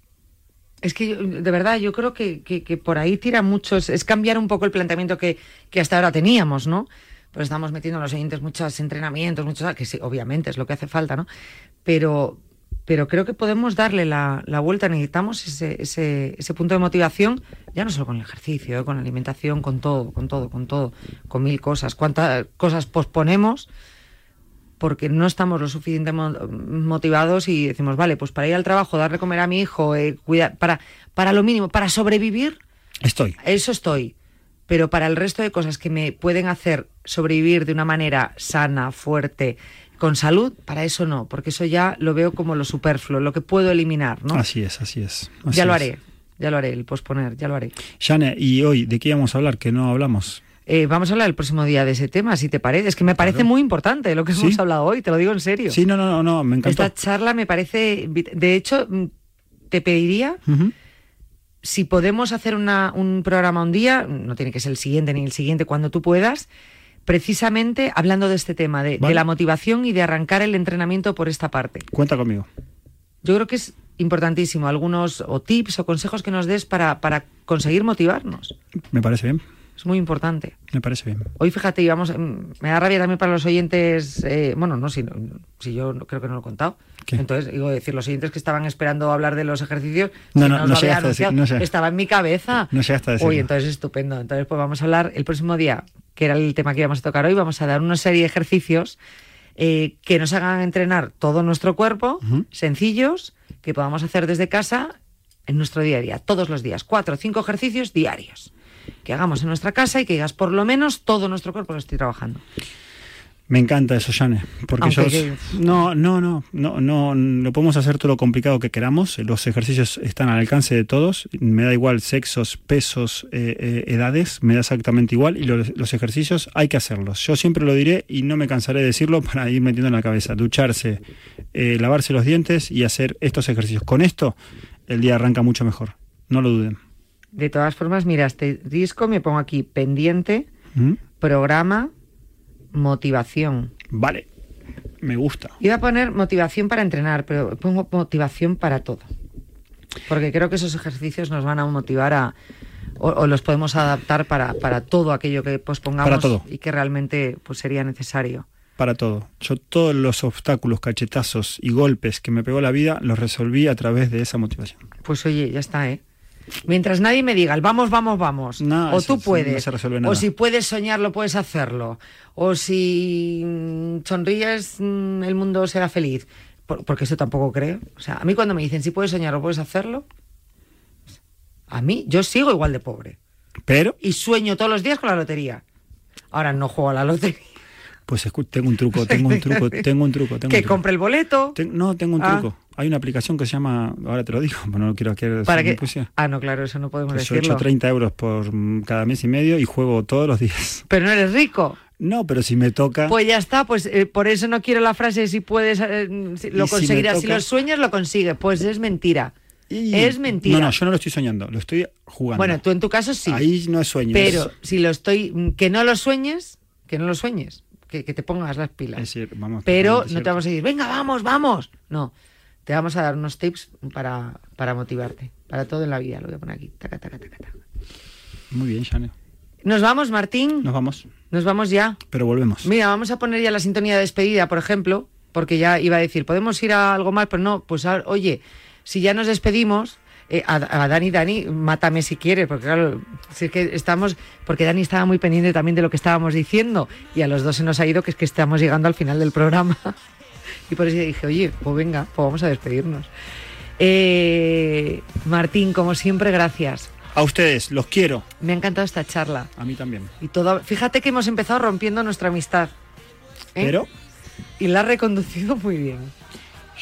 Es que, de verdad, yo creo que, que- por ahí tira mucho, es, es cambiar un poco el planteamiento que, que hasta ahora teníamos, ¿no? Pues estamos metiendo a los oyentes muchos entrenamientos, muchos, que sí, obviamente es lo que hace falta, ¿no? Pero, pero creo que podemos darle la, la vuelta, necesitamos ese, ese, ese punto de motivación, ya no solo con el ejercicio, ¿eh? con la alimentación, con todo, con todo, con todo, con mil cosas. ¿Cuántas cosas posponemos? porque no estamos lo suficientemente motivados y decimos, vale, pues para ir al trabajo, darle comer a mi hijo, eh, cuidar, para, para lo mínimo, para sobrevivir, Estoy. eso estoy. Pero para el resto de cosas que me pueden hacer sobrevivir de una manera sana, fuerte, con salud, para eso no, porque eso ya lo veo como lo superfluo, lo que puedo eliminar, ¿no? Así es, así es. así ya lo haré, ya lo haré, el posponer, ya lo haré. Jane, ¿y hoy de qué íbamos a hablar? Que no hablamos. Eh, vamos a hablar el próximo día de ese tema, si te parece. Es que me parece Claro. muy importante lo que Sí. hemos hablado hoy, te lo digo en serio. Sí, no, no, no, no me encantó. Esta charla me parece. De hecho, mm, te pediría si podemos hacer una- un programa un día, no tiene que ser el siguiente ni el siguiente, cuando tú puedas, precisamente hablando de este tema, de, la motivación y de arrancar el entrenamiento por esta parte. Cuenta conmigo. Yo creo que es importantísimo algunos o tips o consejos que nos des para, para conseguir motivarnos. Me parece bien, Es muy importante. me parece bien. Hoy, fíjate, íbamos, mm, me da rabia también para los oyentes, eh, bueno, no, si, si yo no- creo que no lo he contado. ¿Qué? Entonces, digo, decir, los oyentes que estaban esperando hablar de los ejercicios, No, no, no lo había llegaste a decir- no sé. estaba en mi cabeza. No llegaste a decirlo. Uy, entonces estupendo. Entonces, pues vamos a hablar el próximo día, que era el tema que íbamos a tocar hoy, vamos a dar una serie de ejercicios eh, que nos hagan entrenar todo nuestro cuerpo, Ujú. sencillos, que podamos hacer desde casa en nuestro día a día, todos los días, cuatro o cinco ejercicios diarios. Que hagamos en nuestra casa y que digas por lo menos todo nuestro cuerpo lo estoy trabajando. Me encanta eso, Jane. Porque yo. No, no, no, no, no. Lo podemos hacer todo lo complicado que queramos. Los ejercicios están al alcance de todos. Me da igual sexos, pesos, eh, eh, edades. Me da exactamente igual. Y los, los ejercicios hay que hacerlos. Yo siempre lo diré y no me cansaré de decirlo para ir metiendo en la cabeza. Ducharse, eh, lavarse los dientes y hacer estos ejercicios. Con esto, el día arranca mucho mejor. No lo duden. De todas formas, mira, este disco me pongo aquí pendiente, ¿Mm? programa motivación. Vale, me gusta. Iba a poner motivación para entrenar, pero pongo motivación para todo. Porque creo que esos ejercicios nos van a motivar a... O, o los podemos adaptar para, para todo aquello que pospongamos Para todo. y que realmente pues, sería necesario. Para todo. Yo todos los obstáculos, cachetazos y golpes que me pegó la vida los resolví a través de esa motivación. Pues oye, ya está, ¿eh? Mientras nadie me diga, el vamos, vamos, vamos. No, o eso- tú puedes. no se resuelve o si puedes soñarlo, puedes hacerlo. O si mm, sonríes, mm, el mundo será feliz. Por- porque eso tampoco creo. O sea, a mí cuando me dicen, si puedes soñarlo, puedes hacerlo. A mí, yo sigo igual de pobre. Pero, Y sueño todos los días con la lotería. Ahora no juego a la lotería. pues tengo un truco, tengo un truco, tengo un truco. Tengo que un truco. compre el boleto. Ten- no, tengo un Ah. truco. Hay una aplicación que se llama, ahora te lo digo, pero no quiero que Para puse- Ah, no, claro, eso no podemos Pues yo decirlo. echo 30 euros por mm, cada mes y medio y juego todos los días. Pero no eres rico. No, pero si me toca... Pues ya está, pues eh, por eso no quiero la frase si puedes, eh, si- lo si conseguirás. Si, toca- lo sueñas, lo consigues. Pues es mentira. y- es mentira. No, no, yo no lo estoy soñando, lo estoy jugando. Bueno, tú en tu caso sí. Ahí no es sueño. pero es- si lo estoy, mm, que no lo sueñes, que no lo sueñes, que, que te pongas las pilas. es decir, vamos, pero no te vamos a decir, venga, vamos, vamos. No, te vamos a dar unos tips para, para motivarte, para todo en la vida. Lo voy a poner aquí. Taca, taca, taca, taca. Muy bien, Shane. Nos vamos, Martín. Nos vamos, Nos vamos ya. pero volvemos. Mira, vamos a poner ya la sintonía de despedida, por ejemplo, porque ya iba a decir, podemos ir a algo más, pero no, pues a- oye, si ya nos despedimos, eh, a, a Dani, Dani, mátame si quieres, porque claro, si es que estamos, porque Dani estaba muy pendiente también de lo que estábamos diciendo, y a los dos se nos ha ido que es que estamos llegando al final del programa. Y por eso dije, oye, pues venga, pues vamos a despedirnos. Eh, Martín, como siempre, gracias. A ustedes, los quiero. Me ha encantado esta charla. A mí también. Y todo, fíjate que hemos empezado rompiendo nuestra amistad. ¿eh? Pero Y la ha reconducido muy bien.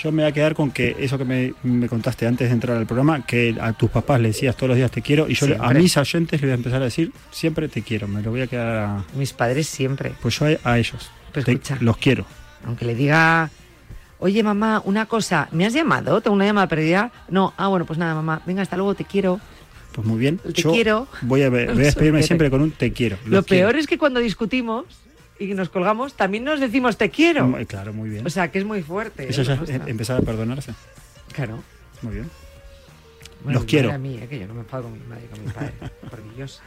yo me voy a quedar con que eso que me, me contaste antes de entrar al programa, que a tus papás le decías todos los días te quiero, y yo a mis oyentes les voy a empezar a decir siempre te quiero. Me lo voy a quedar a, Mis padres siempre. pues yo a, a ellos. Pues Te- escucha. los quiero. Aunque le diga, oye mamá, una cosa, ¿me has llamado? ¿Tengo una llamada perdida? No, ah, bueno, pues nada, mamá, venga, hasta luego, te quiero. Pues muy bien. Te yo quiero. Voy a, ver- voy a despedirme siempre con un te quiero. Lo quiero. peor es que cuando discutimos y nos colgamos, también nos decimos te quiero. Muy- Claro, muy bien. O sea, que es muy fuerte. Eso ¿eh? Me es em- empezar a perdonarse. Claro. Muy bien. Bueno, Los quiero. A mí, eh, que yo no me enfado con mi madre, con mi padre. Porque Dios.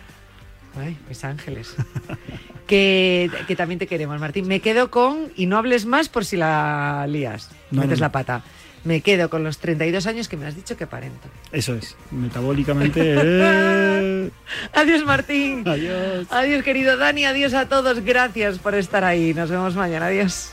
Ay, mis ángeles. que, que también te queremos, Martín. Me quedo con, y no hables más por si la lías, No, metes no, no. la pata. Me quedo con los 32 años que me has dicho que parento. Eso es. Metabólicamente. eh, Adiós, Martín. Adiós. Adiós, querido Dani. Adiós a todos. Gracias por estar ahí. Nos vemos mañana. Adiós.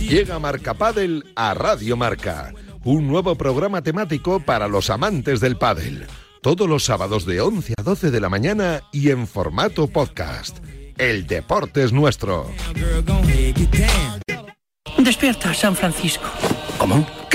Llega Marca Padel a Radio Marca, un nuevo programa temático para los amantes del pádel. Todos los sábados de 11 a 12 de la mañana y en formato podcast. El deporte es nuestro. Despierta, San Francisco. ¿Cómo?